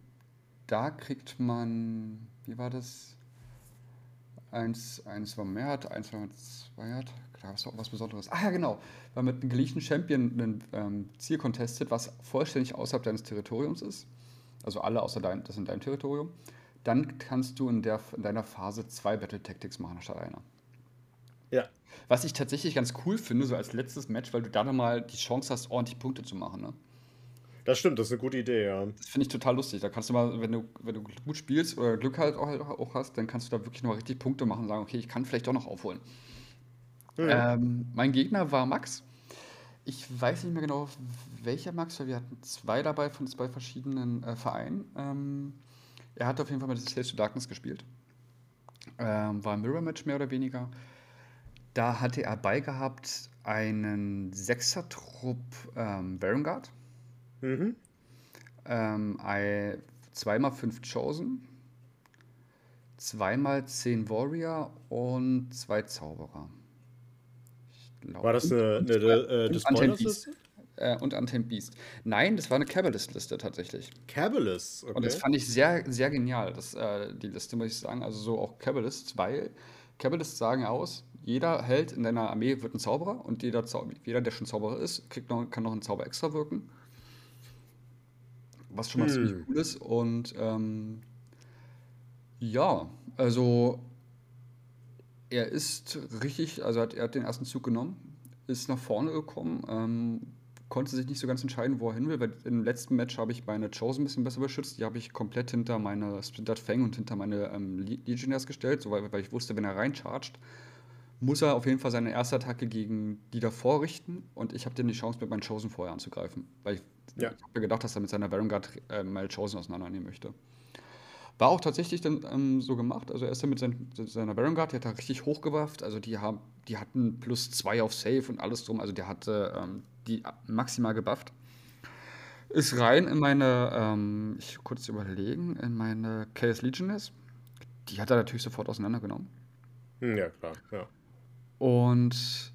[SPEAKER 2] da kriegt man, wie war das? Eins, eins war mehr hat, eins war zwei hat. Da ist auch was Besonderes. Ah ja, genau. Weil mit einem geliehenen Champion ein ähm, Ziel contestet, was vollständig außerhalb deines Territoriums ist. Also alle außer dein, das in deinem Territorium dann kannst du in, der, in deiner Phase zwei Battle Tactics machen statt einer.
[SPEAKER 1] Ja.
[SPEAKER 2] Was ich tatsächlich ganz cool finde, so als letztes Match, weil du da nochmal die Chance hast, ordentlich Punkte zu machen. Ne?
[SPEAKER 1] Das stimmt, das ist eine gute Idee, ja.
[SPEAKER 2] Das finde ich total lustig. Da kannst du mal, wenn du, wenn du gut spielst oder Glück halt auch, auch hast, dann kannst du da wirklich noch richtig Punkte machen und sagen, okay, ich kann vielleicht doch noch aufholen. Mhm. Ähm, mein Gegner war Max. Ich weiß nicht mehr genau, welcher Max, weil wir hatten zwei dabei von zwei verschiedenen äh, Vereinen. Ähm, er hat auf jeden Fall mit Slaves to Darkness gespielt. Ähm, war ein Mirror-Match mehr oder weniger. Da hatte er beigehabt einen Sechser-Trupp ähm, Varengard. Mhm. Ähm, zweimal fünf Chosen. Zweimal zehn Warrior und zwei Zauberer.
[SPEAKER 1] Glaub, War das eine, eine, eine, eine
[SPEAKER 2] Spoiler-Liste? Äh, und Untamed Beast. Nein, das war eine Cabalist-Liste tatsächlich.
[SPEAKER 1] Cabalist,
[SPEAKER 2] okay. Und das fand ich sehr, sehr genial, das, äh, die Liste, muss ich sagen. Also so auch Cabalists, weil Cabalists sagen aus, jeder Held in deiner Armee wird ein Zauberer und jeder, Zau jeder der schon Zauberer ist, kriegt noch, kann noch einen Zauber extra wirken. Was schon mal hm. ziemlich cool ist. Und ähm, ja, also er ist richtig, also hat, er hat den ersten Zug genommen, ist nach vorne gekommen, ähm, konnte sich nicht so ganz entscheiden, wo er hin will, weil im letzten Match habe ich meine Chosen ein bisschen besser beschützt. Die habe ich komplett hinter meine Splintered Fang und hinter meine ähm, Legionnaires gestellt, so, weil, weil ich wusste, wenn er reinchargt, muss er auf jeden Fall seine erste Attacke gegen die davor richten und ich habe dann die Chance, mit meinen Chosen vorher anzugreifen, weil ich, ja. ich habe mir gedacht, dass er mit seiner Varangard äh, meine Chosen auseinandernehmen möchte. War auch tatsächlich dann ähm, so gemacht. Also er ist dann mit sein, seiner Varangard, die hat da richtig hochgewafft. Also die, haben, die hatten plus zwei auf Safe und alles drum. Also der hatte ähm, die maximal gebufft. Ist rein in meine, ähm, ich kurz überlegen, in meine Chaos Legioness. Die hat er natürlich sofort auseinandergenommen.
[SPEAKER 1] Hm, ja, klar, ja.
[SPEAKER 2] Und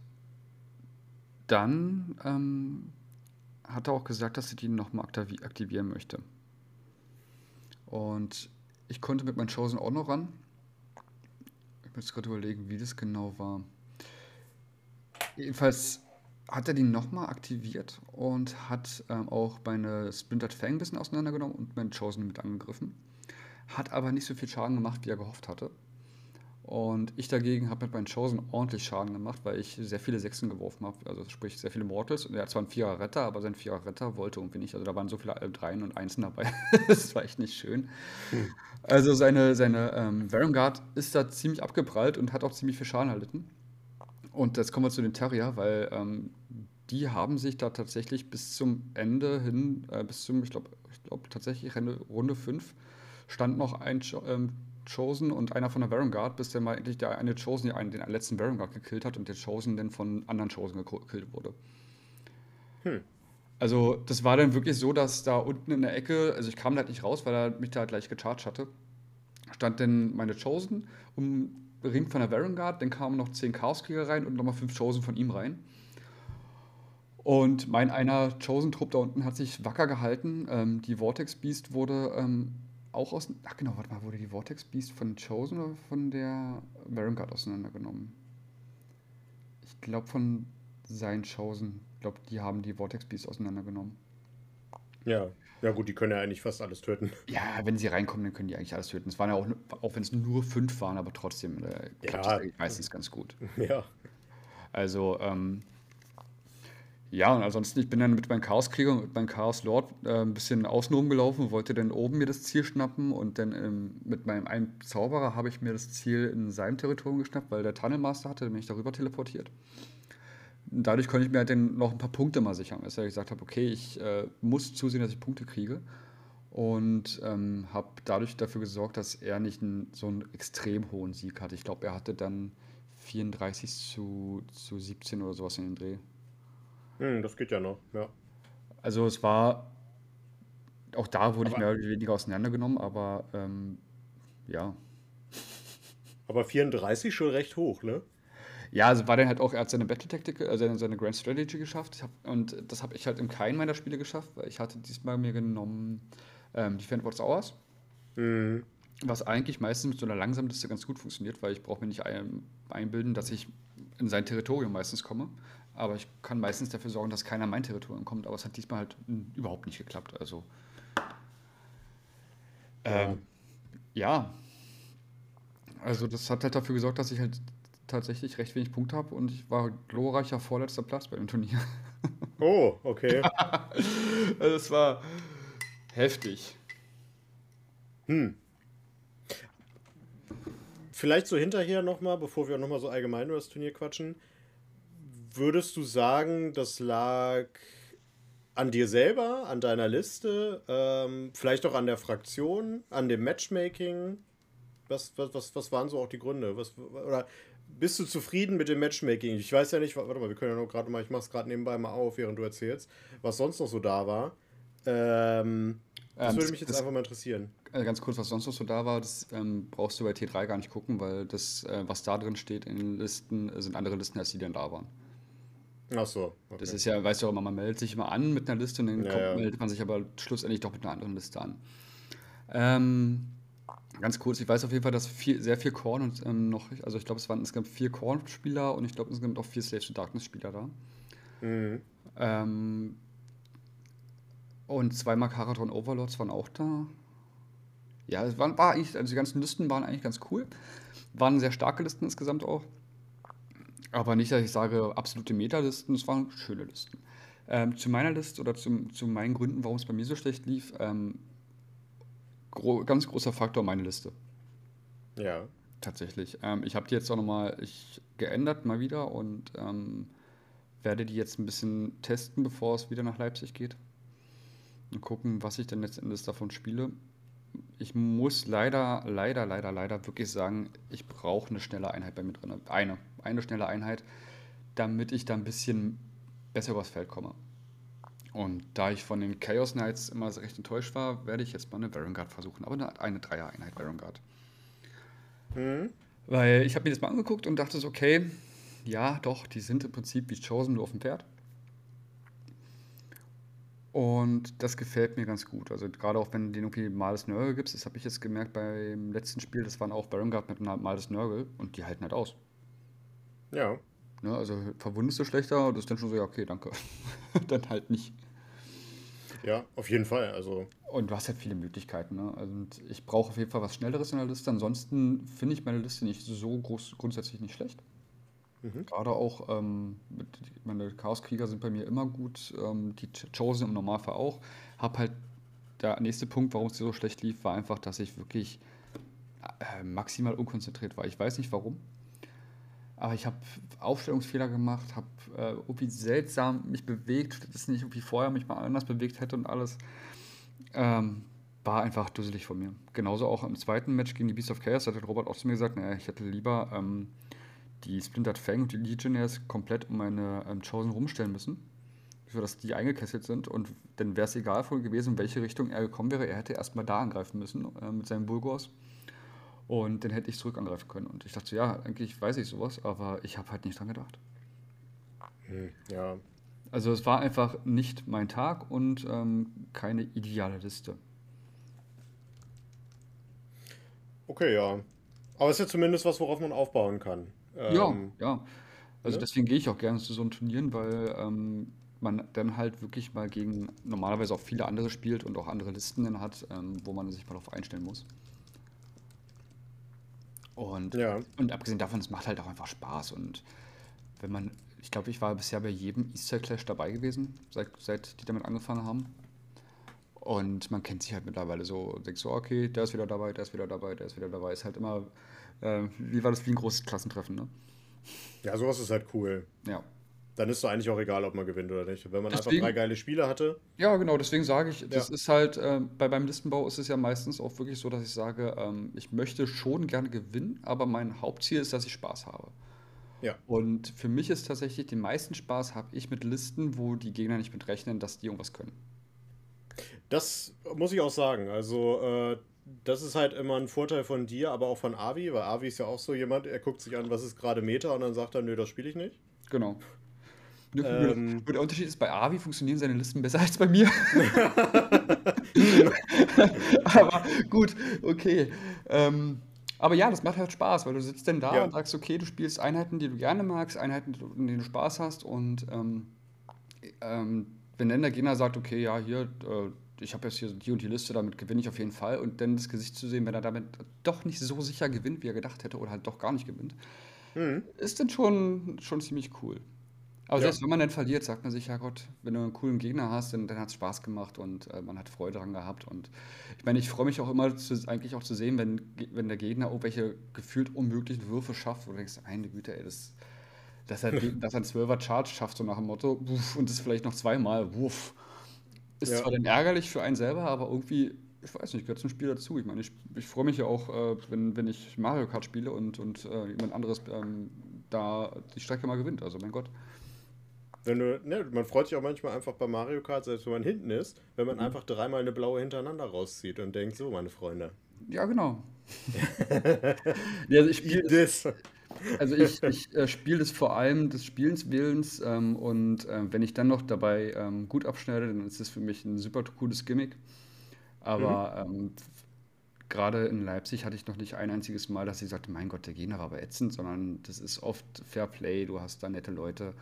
[SPEAKER 2] dann ähm, hat er auch gesagt, dass er die nochmal aktivieren möchte. Und ich konnte mit meinen Chosen auch noch ran. Ich muss gerade überlegen, wie das genau war. Jedenfalls hat er die nochmal aktiviert und hat ähm, auch meine Splintered Fang ein bisschen auseinandergenommen und meinen Chosen mit angegriffen. Hat aber nicht so viel Schaden gemacht, wie er gehofft hatte. Und ich dagegen habe mit meinen Chosen ordentlich Schaden gemacht, weil ich sehr viele Sechsen geworfen habe. Also sprich sehr viele Mortals. Und er hat zwar einen Vierer Retter, aber sein Vierer Retter wollte irgendwie nicht. Also da waren so viele Dreien und Einsen dabei. [LAUGHS] das war echt nicht schön. Hm. Also seine, seine ähm, Varangard ist da ziemlich abgeprallt und hat auch ziemlich viel Schaden erlitten. Und jetzt kommen wir zu den Terrier, weil ähm, die haben sich da tatsächlich bis zum Ende hin, äh, bis zum, ich glaube, ich glaube tatsächlich Runde 5, stand noch ein ähm, Chosen und einer von der Varangard, bis der mal endlich der eine Chosen den, den letzten Varangard gekillt hat und der Chosen dann von anderen Chosen gekillt wurde. Hm. Also, das war dann wirklich so, dass da unten in der Ecke, also ich kam da halt nicht raus, weil er mich da gleich gecharged hatte, stand dann meine Chosen um Ring von der Varangard, dann kamen noch 10 Chaoskrieger rein und nochmal 5 Chosen von ihm rein. Und mein einer Chosen-Trupp da unten hat sich wacker gehalten. Ähm, die Vortex Beast wurde ähm, auch aus. Ach genau, warte mal, wurde die Vortex Beast von Chosen oder von der Varangard auseinandergenommen? Ich glaube von seinen Chosen. Ich glaube, die haben die Vortex Beast auseinandergenommen.
[SPEAKER 1] Ja, ja gut, die können ja eigentlich fast alles töten.
[SPEAKER 2] Ja, wenn sie reinkommen, dann können die eigentlich alles töten. Es waren ja auch, auch wenn es nur fünf waren, aber trotzdem äh,
[SPEAKER 1] klappt ja.
[SPEAKER 2] meistens ganz gut. [LAUGHS]
[SPEAKER 1] Ja.
[SPEAKER 2] Also, ähm, ja, und ansonsten, ich bin dann mit meinem Chaoskrieger und mit meinem Chaos Lord äh, ein bisschen außen rumgelaufen, wollte dann oben mir das Ziel schnappen und dann ähm, mit meinem einen Zauberer habe ich mir das Ziel in seinem Territorium geschnappt, weil der Tunnelmaster hatte, dann bin ich darüber teleportiert. Und dadurch konnte ich mir halt dann noch ein paar Punkte mal sichern, dass ich gesagt habe, okay, ich äh, muss zusehen, dass ich Punkte kriege und ähm, habe dadurch dafür gesorgt, dass er nicht einen, so einen extrem hohen Sieg hatte. Ich glaube, er hatte dann 34 zu, zu 17 oder sowas in den Dreh.
[SPEAKER 1] Hm, das geht ja noch, ja.
[SPEAKER 2] Also es war, auch da wurde aber, ich mehr oder weniger auseinandergenommen, aber ähm, ja.
[SPEAKER 1] Aber 34 schon recht hoch, ne?
[SPEAKER 2] Ja, also war dann halt auch, er hat seine Battle Tactic, also seine Grand Strategy geschafft. Hab, und das habe ich halt in keinem meiner Spiele geschafft, weil ich hatte diesmal mir genommen ähm, Defend What's Ours. Mhm. Was eigentlich meistens mit so einer langsamen Liste ganz gut funktioniert, weil ich brauche mir nicht ein, einbilden, dass ich in sein Territorium meistens komme. Aber ich kann meistens dafür sorgen, dass keiner in mein Territorium kommt. Aber es hat diesmal halt überhaupt nicht geklappt. Also. Ähm, ja. Also, das hat halt dafür gesorgt, dass ich halt tatsächlich recht wenig Punkte habe und ich war glorreicher vorletzter Platz bei dem Turnier. [LAUGHS]
[SPEAKER 1] Oh, okay. [LAUGHS]
[SPEAKER 2] also, es war heftig.
[SPEAKER 1] Hm. Vielleicht so hinterher nochmal, bevor wir nochmal so allgemein über das Turnier quatschen würdest du sagen, das lag an dir selber, an deiner Liste, ähm, vielleicht auch an der Fraktion, an dem Matchmaking? Was, was, was, was waren so auch die Gründe? Was, oder bist du zufrieden mit dem Matchmaking? Ich weiß ja nicht, warte mal, wir können ja noch gerade mal, ich mach's gerade nebenbei mal auf, während du erzählst, was sonst noch so da war. Ähm, das ähm, würde mich jetzt das, einfach mal interessieren.
[SPEAKER 2] Äh, ganz kurz, was sonst noch so da war, das ähm, brauchst du bei T3 gar nicht gucken, weil das, äh, was da drin steht in den Listen, sind andere Listen, als die dann da waren.
[SPEAKER 1] Ach so.
[SPEAKER 2] Okay. Das ist ja, weißt du auch immer, man meldet sich immer an mit einer Liste und dann ja, kommt, ja. meldet man sich aber schlussendlich doch mit einer anderen Liste an. Ähm, ganz kurz, ich weiß auf jeden Fall, dass viel, sehr viel Korn und ähm, noch, also ich glaube, es waren insgesamt vier Korn-Spieler und ich glaube, insgesamt auch vier Slaves to Darkness-Spieler da. Mhm. Ähm, und zwei Makaratron Overlords waren auch da. ja, es war, war eigentlich, also die ganzen Listen waren eigentlich ganz cool. Waren sehr starke Listen insgesamt auch. Aber nicht, dass ich sage, absolute Meta-Listen, es waren schöne Listen. Ähm, zu meiner Liste oder zum, zu meinen Gründen, warum es bei mir so schlecht lief, ähm, gro ganz großer Faktor meine Liste.
[SPEAKER 1] Ja.
[SPEAKER 2] Tatsächlich. Ähm, ich habe die jetzt auch nochmal geändert, mal wieder, und ähm, werde die jetzt ein bisschen testen, bevor es wieder nach Leipzig geht. Und gucken, was ich denn letztendlich davon spiele. Ich muss leider, leider, leider, leider wirklich sagen, ich brauche eine schnelle Einheit bei mir drin. Eine, eine schnelle Einheit, damit ich da ein bisschen besser übers Feld komme. Und da ich von den Chaos Knights immer recht enttäuscht war, werde ich jetzt mal eine Varangard versuchen. Aber eine, eine Dreier-Einheit Varangard. Mhm. Weil ich habe mir das mal angeguckt und dachte so, okay, ja, doch, die sind im Prinzip wie Chosen nur auf dem Pferd. Und das gefällt mir ganz gut. Also gerade auch wenn du den irgendwie Males Nörgel gibst, das habe ich jetzt gemerkt beim letzten Spiel, das waren auch Barangard mit Males Nörgel und die halten halt aus.
[SPEAKER 1] Ja.
[SPEAKER 2] Ne, also verwundest du schlechter, das ist dann schon so, ja, okay, danke. [LAUGHS] dann halt nicht.
[SPEAKER 1] Ja, auf jeden Fall. Also.
[SPEAKER 2] Und du hast halt viele Möglichkeiten. Ne? Also, und ich brauche auf jeden Fall was Schnelleres in der Liste. Ansonsten finde ich meine Liste nicht so groß, grundsätzlich nicht schlecht. Mhm. Gerade auch, ähm, mit, meine Chaoskrieger sind bei mir immer gut, ähm, die Chosen im Normalfall auch. Hab halt, der nächste Punkt, warum es so schlecht lief, war einfach, dass ich wirklich äh, maximal unkonzentriert war. Ich weiß nicht warum. Aber ich habe Aufstellungsfehler gemacht, habe äh, irgendwie seltsam mich bewegt, das nicht irgendwie vorher mich mal anders bewegt hätte und alles. Ähm, war einfach dusselig von mir. Genauso auch im zweiten Match gegen die Beast of Chaos hat Robert auch zu mir gesagt, naja, ich hätte lieber ähm, die Splintered Fang und die Legionnaires komplett um meine ähm, Chosen rumstellen müssen, sodass die eingekesselt sind. Und dann wäre es egal gewesen, in welche Richtung er gekommen wäre. Er hätte erstmal da angreifen müssen äh, mit seinen Bulgors. Und dann hätte ich zurück angreifen können. Und ich dachte, ja, eigentlich weiß ich sowas, aber ich habe halt nicht dran gedacht.
[SPEAKER 1] Hm, ja.
[SPEAKER 2] Also es war einfach nicht mein Tag und ähm, keine ideale Liste.
[SPEAKER 1] Okay, ja. Aber es ist ja zumindest was, worauf man aufbauen kann.
[SPEAKER 2] Ähm, ja, ja. Also ne? deswegen gehe ich auch gerne zu so einem Turnieren, weil ähm, man dann halt wirklich mal gegen normalerweise auch viele andere spielt und auch andere Listen dann hat, ähm, wo man sich mal darauf einstellen muss. Und, ja. und abgesehen davon, es macht halt auch einfach Spaß. Und wenn man, ich glaube, ich war bisher bei jedem Easter Clash dabei gewesen, seit, seit die damit angefangen haben. Und man kennt sich halt mittlerweile so, denkt so, okay, der ist wieder dabei, der ist wieder dabei, der ist wieder dabei. Ist halt immer, äh, wie war das, wie ein großes Klassentreffen, ne?
[SPEAKER 1] Ja, sowas ist halt cool.
[SPEAKER 2] Ja
[SPEAKER 1] dann ist doch eigentlich auch egal, ob man gewinnt oder nicht. Wenn man deswegen, einfach drei geile Spiele hatte.
[SPEAKER 2] Ja, genau, deswegen sage ich, das ja. ist halt, äh, bei beim Listenbau ist es ja meistens auch wirklich so, dass ich sage, ähm, ich möchte schon gerne gewinnen, aber mein Hauptziel ist, dass ich Spaß habe.
[SPEAKER 1] Ja.
[SPEAKER 2] Und für mich ist tatsächlich den meisten Spaß habe ich mit Listen, wo die Gegner nicht mit rechnen, dass die irgendwas können.
[SPEAKER 1] Das muss ich auch sagen. Also, äh, das ist halt immer ein Vorteil von dir, aber auch von Avi, weil Avi ist ja auch so jemand, er guckt sich an, was ist gerade Meta und dann sagt er, nö, das spiele ich nicht.
[SPEAKER 2] Genau. Ähm, der Unterschied ist, bei Avi funktionieren seine Listen besser [LAUGHS] als bei mir. [LAUGHS] aber gut, okay. Ähm, aber ja, das macht halt Spaß, weil du sitzt dann da ja. und sagst, okay, du spielst Einheiten, die du gerne magst, Einheiten, in denen du Spaß hast und ähm, ähm, wenn dann der Gegner sagt, okay, ja, hier, äh, ich habe jetzt hier die und die Liste, damit gewinne ich auf jeden Fall und dann das Gesicht zu sehen, wenn er damit doch nicht so sicher gewinnt, wie er gedacht hätte oder halt doch gar nicht gewinnt, mhm. ist dann schon, schon ziemlich cool. Aber ja. selbst wenn man dann verliert, sagt man sich, ja Gott, wenn du einen coolen Gegner hast, dann, dann hat es Spaß gemacht und äh, man hat Freude daran gehabt. Und ich meine, ich freue mich auch immer zu, eigentlich auch zu sehen, wenn, wenn der Gegner irgendwelche gefühlt unmöglichen Würfe schafft, wo du denkst, meine Güte, ey, das, dass er, [LAUGHS] dass er einen 12er Charge schafft, so nach dem Motto, wuff, und das vielleicht noch zweimal, wuff. Ist ja. zwar dann ärgerlich für einen selber, aber irgendwie, ich weiß nicht, gehört zum Spiel dazu. Ich meine, ich, ich freue mich ja auch, äh, wenn, wenn ich Mario Kart spiele und, und äh, jemand anderes ähm, da die Strecke mal gewinnt. Also mein Gott.
[SPEAKER 1] Wenn du, ne, man freut sich auch manchmal einfach bei Mario Kart, selbst wenn man hinten ist, wenn man mhm. einfach dreimal eine blaue hintereinander rauszieht und denkt, so, meine Freunde.
[SPEAKER 2] Ja, genau. [LAUGHS] ja, also ich spiele das. Also ich, ich äh, spiele das vor allem des Spielens Willens ähm, und äh, wenn ich dann noch dabei ähm, gut abschneide, dann ist das für mich ein super cooles Gimmick. Aber mhm. ähm, gerade in Leipzig hatte ich noch nicht ein einziges Mal, dass ich sagte, mein Gott, der Gegner war aber ätzend, sondern das ist oft Fair Play, du hast da nette Leute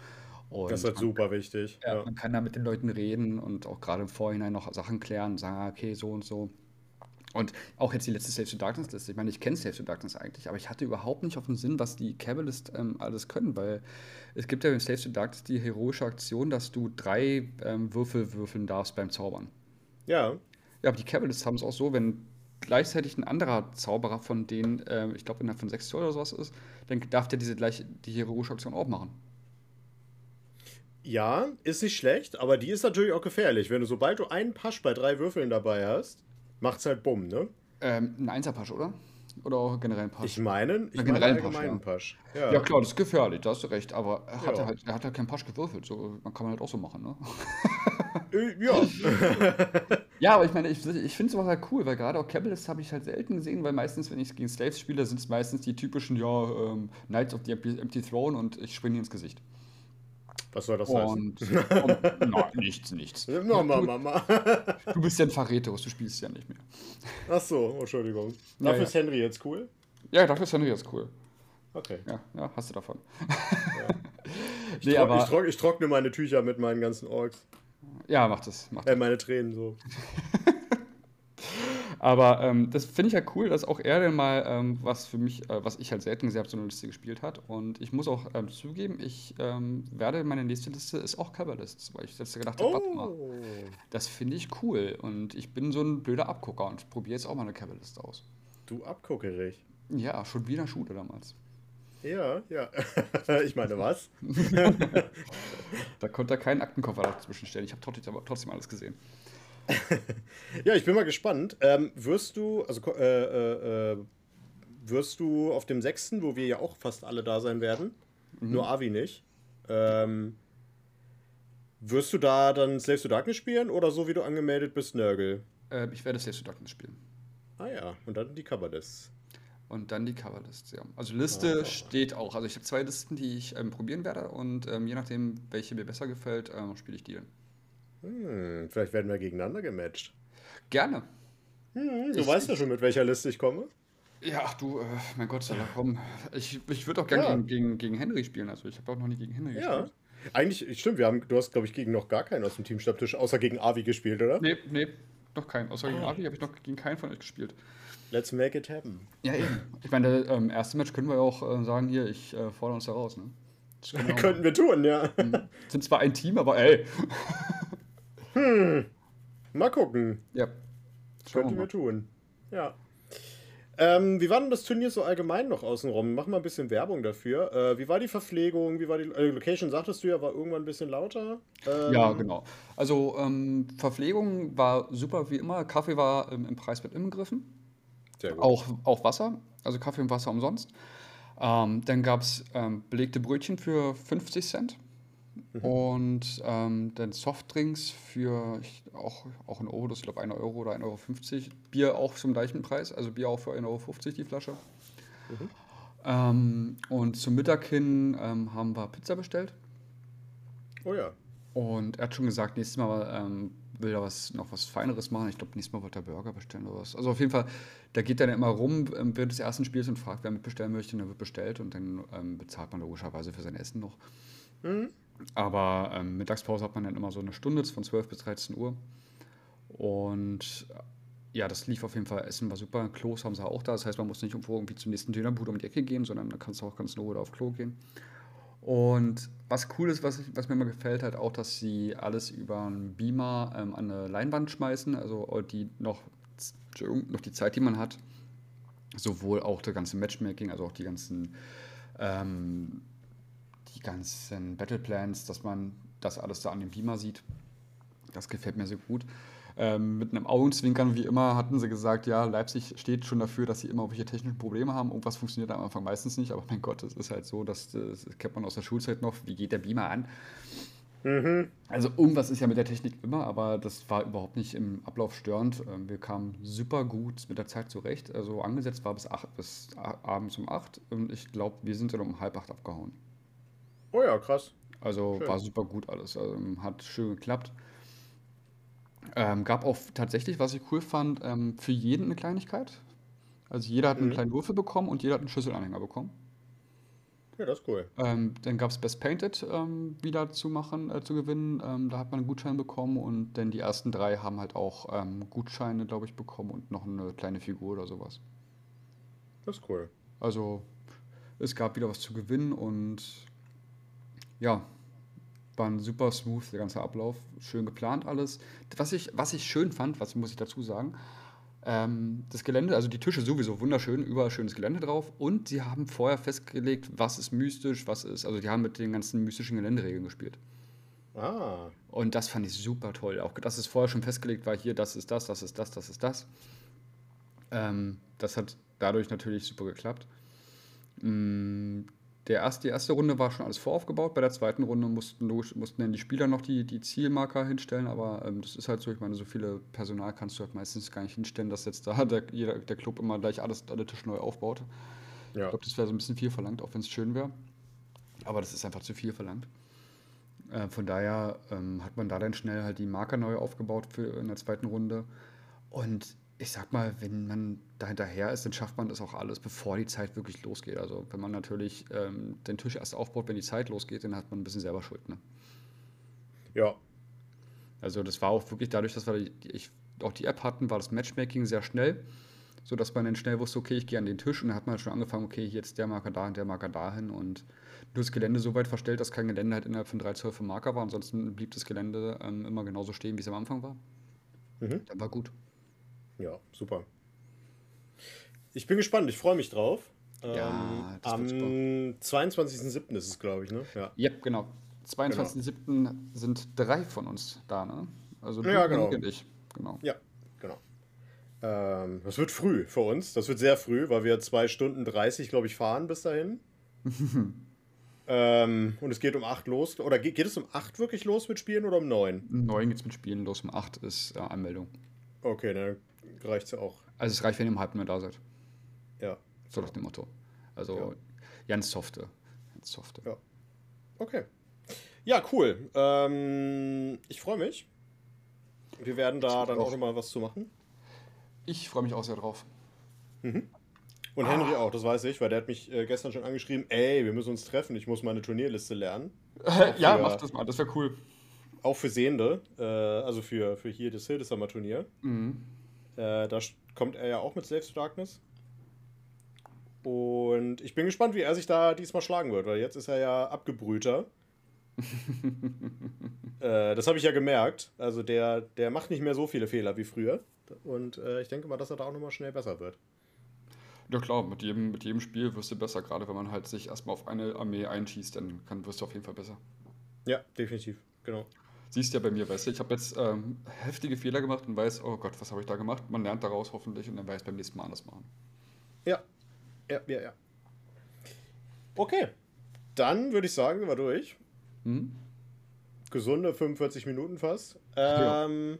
[SPEAKER 1] und das ist halt super wichtig.
[SPEAKER 2] Ja, ja. Man kann da mit den Leuten reden und auch gerade im Vorhinein noch Sachen klären, sagen, ah, okay, so und so. Und auch jetzt die letzte Saves to Darkness Liste. Ich meine, ich kenne Saves to Darkness eigentlich, aber ich hatte überhaupt nicht auf den Sinn, was die Cabalist ähm, alles können, weil es gibt ja in Saves to Darkness die heroische Aktion, dass du drei ähm, Würfel würfeln darfst beim Zaubern.
[SPEAKER 1] Ja.
[SPEAKER 2] Ja, aber die Cavalists haben es auch so, wenn gleichzeitig ein anderer Zauberer von denen, äh, ich glaube, innerhalb von sechs Zoll oder sowas ist, dann darf der diese gleiche, die heroische Aktion auch machen.
[SPEAKER 1] Ja, ist nicht schlecht, aber die ist natürlich auch gefährlich. Wenn du, sobald du einen Pasch bei drei Würfeln dabei hast, macht's halt bumm, ne?
[SPEAKER 2] Ähm, ein Einserpasch, oder? Oder auch generell ein Pasch?
[SPEAKER 1] Ich meine, ich
[SPEAKER 2] Ja,
[SPEAKER 1] meine
[SPEAKER 2] generell ein
[SPEAKER 1] allgemeinen
[SPEAKER 2] Pasch,
[SPEAKER 1] Pasch. Ja.
[SPEAKER 2] Ja, klar, das ist gefährlich, da hast du recht, aber er hat
[SPEAKER 1] Ja.
[SPEAKER 2] ja halt, er hat ja keinen Pasch gewürfelt, so man kann man halt auch so machen, ne?
[SPEAKER 1] Äh, ja. [LAUGHS]
[SPEAKER 2] Ja, aber ich meine, ich, ich finde sowas halt cool, weil gerade auch Cabalist habe ich halt selten gesehen, weil meistens, wenn ich gegen Slaves spiele, sind es meistens die typischen, ja, ähm, Knights of the Empty, Empty Throne und ich springe ins Gesicht.
[SPEAKER 1] Was soll das heißen?
[SPEAKER 2] Und, [LAUGHS] und na, nichts, nichts.
[SPEAKER 1] Mama, Mama. [LAUGHS]
[SPEAKER 2] du bist ja ein Verräterus, du spielst ja nicht mehr.
[SPEAKER 1] Ach so, oh, Entschuldigung.
[SPEAKER 2] Ja,
[SPEAKER 1] Dafür
[SPEAKER 2] ja.
[SPEAKER 1] ist Henry jetzt cool?
[SPEAKER 2] Ja, dafür ist Henry jetzt cool.
[SPEAKER 1] Okay.
[SPEAKER 2] Ja, ja, hast du davon. [LAUGHS]
[SPEAKER 1] Ich,
[SPEAKER 2] Nee,
[SPEAKER 1] trock,
[SPEAKER 2] aber-
[SPEAKER 1] ich, trock, ich trockne meine Tücher mit meinen ganzen Orks.
[SPEAKER 2] Ja, mach das. Mach das.
[SPEAKER 1] Äh, meine Tränen so.
[SPEAKER 2] Aber ähm, das finde ich ja cool, dass auch er denn mal ähm, was für mich, äh, was ich halt selten gesehen habe, so eine Liste gespielt hat. Und ich muss auch ähm, zugeben, ich ähm, werde meine nächste Liste ist auch Coverlists, weil ich jetzt gedacht habe, warte mal,
[SPEAKER 1] Oh.
[SPEAKER 2] das finde ich cool. Und ich bin so ein blöder Abgucker und probiere jetzt auch mal eine Coverlist aus.
[SPEAKER 1] Du abguckerig.
[SPEAKER 2] Ja, schon wieder Schule damals.
[SPEAKER 1] Ja, ja. [LAUGHS] ich meine, was? [LAUGHS]
[SPEAKER 2] Da konnte er keinen Aktenkoffer dazwischen stellen. Ich habe trotzdem alles gesehen.
[SPEAKER 1] Ja, ich bin mal gespannt. Ähm, wirst du, also äh, äh, äh, wirst du auf dem 6., wo wir ja auch fast alle da sein werden,
[SPEAKER 2] Mhm.
[SPEAKER 1] nur Avi nicht, ähm, wirst du da dann Slaves to Darkness spielen oder so wie du angemeldet bist, Nörgel?
[SPEAKER 2] Äh, ich werde Slaves to Darkness spielen.
[SPEAKER 1] Ah ja, und dann die Coverlists.
[SPEAKER 2] Und dann die Coverlist, ja. Also Liste
[SPEAKER 1] Ah.
[SPEAKER 2] steht auch. Also ich habe zwei Listen, die ich ähm, probieren werde und ähm, je nachdem, welche mir besser gefällt, ähm, spiele ich die dann.
[SPEAKER 1] Hm, vielleicht werden wir gegeneinander gematcht.
[SPEAKER 2] Gerne.
[SPEAKER 1] Hm, du
[SPEAKER 2] Ich-
[SPEAKER 1] weißt ja schon, mit welcher Liste ich komme.
[SPEAKER 2] Ja, ach du, äh, mein Gott, soll er kommen. Ich, ich würde auch gerne
[SPEAKER 1] Ja.
[SPEAKER 2] gegen, gegen, gegen Henry spielen. Also ich habe auch noch nie gegen Henry
[SPEAKER 1] Ja.
[SPEAKER 2] gespielt.
[SPEAKER 1] Eigentlich, stimmt, wir haben, du hast, glaube ich, gegen noch gar keinen aus dem Teamstammtisch, außer gegen Avi gespielt, oder?
[SPEAKER 2] Nee, nee, noch keinen. Außer
[SPEAKER 1] Ah.
[SPEAKER 2] gegen Avi habe ich noch gegen keinen von euch gespielt.
[SPEAKER 1] Let's make it happen.
[SPEAKER 2] Ja, eben. Ich meine, ähm, erste Match können wir ja auch äh, sagen, hier, ich äh, fordere uns da raus, ne? Das können wir auch
[SPEAKER 1] Könnten wir tun, ja.
[SPEAKER 2] machen. Sind zwar ein Team, aber ey. [LAUGHS]
[SPEAKER 1] Mal gucken.
[SPEAKER 2] Ja. Schauen
[SPEAKER 1] Könnten
[SPEAKER 2] wir
[SPEAKER 1] tun. Ja. Ähm, wie war denn das Turnier so allgemein noch außenrum? Mach mal ein bisschen Werbung dafür. Äh, wie war die Verpflegung? Wie war die äh, Location? Sagtest du ja, war irgendwann ein bisschen lauter. Ähm,
[SPEAKER 2] Ja, genau. Also ähm, Verpflegung war super wie immer. Kaffee war im Preis mit inbegriffen.
[SPEAKER 1] Sehr gut.
[SPEAKER 2] Auch, auch Wasser, also Kaffee und Wasser umsonst. Ähm, dann gab es ähm, belegte Brötchen für 50 Cent. Und ähm, dann Softdrinks für ich, auch, auch ein Euro, das ich glaube 1 Euro oder 1,50 Euro. Bier auch zum gleichen Preis, also Bier auch für 1,50 Euro die Flasche. Ähm, und zum Mittag hin ähm, haben wir Pizza bestellt.
[SPEAKER 1] Oh ja.
[SPEAKER 2] Und er hat schon gesagt, nächstes Mal ähm, will er was, noch was Feineres machen. Ich glaube, nächstes Mal wird er Burger bestellen oder was. Also auf jeden Fall, da geht er dann immer rum ähm, während des ersten Spiels und fragt, wer mitbestellen möchte. Und dann wird bestellt und dann ähm, bezahlt man logischerweise für sein Essen noch. Aber ähm, Mittagspause hat man dann immer so eine Stunde von 12 bis 13 Uhr. Und ja, das lief auf jeden Fall. Essen war super. Klos haben sie auch da. Das heißt, man muss nicht irgendwo irgendwie zum nächsten Dönerbude um die Ecke gehen, sondern da kannst du auch ganz in Ruhe auf Klo gehen. Und was cool ist, was, was mir immer gefällt, halt auch, dass sie alles über einen Beamer ähm, an eine Leinwand schmeißen, also die noch, noch die Zeit, die man hat, sowohl auch das ganze Matchmaking, also auch die ganzen, ähm, die ganzen Battleplans, dass man das alles da an dem Beamer sieht. Das gefällt mir sehr gut. Ähm, mit einem Augenzwinkern, wie immer, hatten sie gesagt, ja, Leipzig steht schon dafür, dass sie immer irgendwelche technischen Probleme haben. Irgendwas funktioniert am Anfang meistens nicht, aber mein Gott, es ist halt so, dass, das kennt man aus der Schulzeit noch, wie geht der Beamer an?
[SPEAKER 1] Mhm.
[SPEAKER 2] Also irgendwas ist ja mit der Technik immer, aber das war überhaupt nicht im Ablauf störend. Ähm, Wir kamen super gut mit der Zeit zurecht. Also angesetzt war bis, acht, bis abends um 8 und ich glaube, wir sind dann um halb acht abgehauen.
[SPEAKER 1] Oh ja, krass.
[SPEAKER 2] Also
[SPEAKER 1] Schön.
[SPEAKER 2] war super gut alles. Also, ähm, hat schön geklappt. Ähm, gab auch tatsächlich, was ich cool fand, ähm, für jeden eine Kleinigkeit. Also jeder hat einen
[SPEAKER 1] Mhm.
[SPEAKER 2] kleinen Würfel bekommen und jeder hat einen Schlüsselanhänger bekommen.
[SPEAKER 1] Ja, das ist cool.
[SPEAKER 2] Ähm, dann gab es Best Painted ähm, wieder zu machen, äh, zu gewinnen. Ähm, da hat man einen Gutschein bekommen und dann die ersten drei haben halt auch ähm, Gutscheine, glaube ich, bekommen und noch eine kleine Figur oder sowas.
[SPEAKER 1] Das ist cool.
[SPEAKER 2] Also es gab wieder was zu gewinnen und ja, war ein super smooth der ganze Ablauf, schön geplant alles. Was ich, was ich schön fand, was muss ich dazu sagen, ähm, das Gelände, also die Tische sowieso wunderschön, überall schönes Gelände drauf. Und sie haben vorher festgelegt, was ist mystisch, was ist. Also die haben mit den ganzen mystischen Geländeregeln gespielt.
[SPEAKER 1] Ah.
[SPEAKER 2] Und das fand ich super toll. Auch dass es vorher schon festgelegt war, hier, das ist das, das ist das, das ist das. Ähm, das hat dadurch natürlich super geklappt. Mm, der erste, die erste Runde war schon alles voraufgebaut. Bei der zweiten Runde mussten, mussten dann die Spieler noch die, die Zielmarker hinstellen, aber ähm, das ist halt so, ich meine, so viele Personal kannst du halt meistens gar nicht hinstellen, dass jetzt da [LAUGHS] der, jeder, der Club immer gleich alles, alle Tische neu aufbaut. Ja. Ich glaube, das wäre so ein bisschen viel verlangt, auch wenn es schön wäre. Aber das ist einfach zu viel verlangt. Äh, von daher ähm, hat man da dann schnell halt die Marker neu aufgebaut für in der zweiten Runde. Und ich sag mal, wenn man da hinterher ist, dann schafft man das auch alles, bevor die Zeit wirklich losgeht. Also wenn man natürlich ähm, den Tisch erst aufbaut, wenn die Zeit losgeht, dann hat man ein bisschen selber Schuld. Ne?
[SPEAKER 1] Ja.
[SPEAKER 2] Also das war auch wirklich dadurch, dass wir die, ich, auch die App hatten, war das Matchmaking sehr schnell, sodass man dann schnell wusste, okay, ich gehe an den Tisch und dann hat man schon angefangen, okay, jetzt der Marker da und der Marker dahin und nur das Gelände so weit verstellt, dass kein Gelände halt innerhalb von 3 Zoll vom Marker war. Ansonsten blieb das Gelände ähm, immer genauso stehen, wie es am Anfang war. Mhm. Dann war gut.
[SPEAKER 1] Ja, super. Ich bin gespannt, ich freue mich drauf.
[SPEAKER 2] Ja,
[SPEAKER 1] ähm, am 22.07. ist es, glaube ich, ne?
[SPEAKER 2] Ja, yep, genau. 22.07. Genau. sind drei von uns da, ne?
[SPEAKER 1] Also du ja, genau. und
[SPEAKER 2] ich. Genau.
[SPEAKER 1] Ja, genau. Ähm, das wird früh für uns. Das wird sehr früh, weil wir zwei Stunden 30, glaube ich, fahren bis dahin. [LAUGHS] ähm, und es geht um 8 los. Oder geht, geht, es um 8 wirklich los mit Spielen oder um 9?
[SPEAKER 2] Um 9 geht es mit Spielen los, um 8 ist äh, Anmeldung.
[SPEAKER 1] Okay, dann reicht es ja auch.
[SPEAKER 2] Also es reicht, wenn ihr um halb nur da seid.
[SPEAKER 1] Ja.
[SPEAKER 2] So nach dem Motto. Also ganz softe. Ganz softe.
[SPEAKER 1] Ja. Okay. Ja, cool. Ähm, ich freue mich. Wir werden da dann auch nochmal was zu machen.
[SPEAKER 2] Ich freue mich auch sehr drauf.
[SPEAKER 1] Mhm. Und ah. Henry auch, das weiß ich, weil der hat mich äh, gestern schon angeschrieben, ey, wir müssen uns treffen, ich muss meine Turnierliste lernen. [LAUGHS]
[SPEAKER 2] ja, mach das mal, das wäre cool.
[SPEAKER 1] Auch für Sehende, äh, also für, für hier das Hildesheimer Turnier.
[SPEAKER 2] Mhm.
[SPEAKER 1] Äh, da kommt er ja auch mit Slaves to Darkness. Und ich bin gespannt, wie er sich da diesmal schlagen wird, weil jetzt ist er ja abgebrühter. [LAUGHS] äh, das habe ich ja gemerkt. Also der, der macht nicht mehr so viele Fehler wie früher. Und äh, ich denke mal, dass er da auch nochmal schnell besser wird.
[SPEAKER 2] Ja klar, mit jedem, mit jedem Spiel wirst du besser, gerade wenn man halt sich erstmal auf eine Armee einschießt, dann kann, wirst du auf jeden Fall besser.
[SPEAKER 1] Ja, definitiv, genau.
[SPEAKER 2] Siehst ja bei mir, weißt du, ich habe jetzt ähm, heftige Fehler gemacht und weiß, oh Gott, was habe ich da gemacht? Man lernt daraus hoffentlich und dann weiß beim nächsten Mal anders machen.
[SPEAKER 1] Ja, ja, ja, ja. Okay, dann würde ich sagen, wir durch.
[SPEAKER 2] Hm?
[SPEAKER 1] Gesunde 45 Minuten fast. Ähm,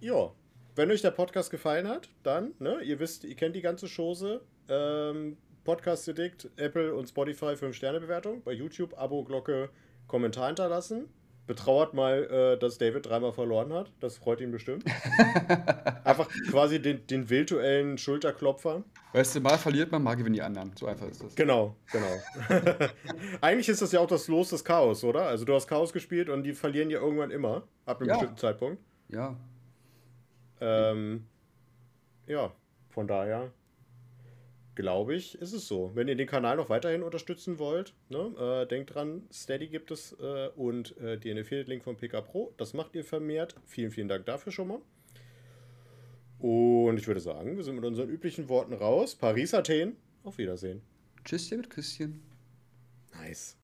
[SPEAKER 1] ja. ja. Wenn euch der Podcast gefallen hat, dann, ne, ihr wisst, ihr kennt die ganze Chose. Ähm, Podcast Addict, Apple und Spotify 5-Sterne-Bewertung. Bei YouTube, Abo, Glocke, Kommentar hinterlassen betrauert mal, äh, dass David dreimal verloren hat. Das freut ihn bestimmt. [LAUGHS] einfach quasi den, den virtuellen Schulterklopfer.
[SPEAKER 2] Weißt du, mal verliert man, mal gewinnen die anderen. So einfach ist das.
[SPEAKER 1] Genau, genau. [LAUGHS] Eigentlich ist das ja auch das Los des Chaos, oder? Also du hast Chaos gespielt und die verlieren ja irgendwann immer, ab einem ja. bestimmten Zeitpunkt.
[SPEAKER 2] Ja.
[SPEAKER 1] Ähm, ja, von daher glaube ich, ist es so. Wenn ihr den Kanal noch weiterhin unterstützen wollt, ne, äh, denkt dran, Steady gibt es äh, und äh, den Affiliate-Link von PK Pro. Das macht ihr vermehrt. Vielen, vielen Dank dafür schon mal. Und ich würde sagen, wir sind mit unseren üblichen Worten raus. Paris, Athen. Auf Wiedersehen.
[SPEAKER 2] Tschüss, mit Küsschen.
[SPEAKER 1] Nice.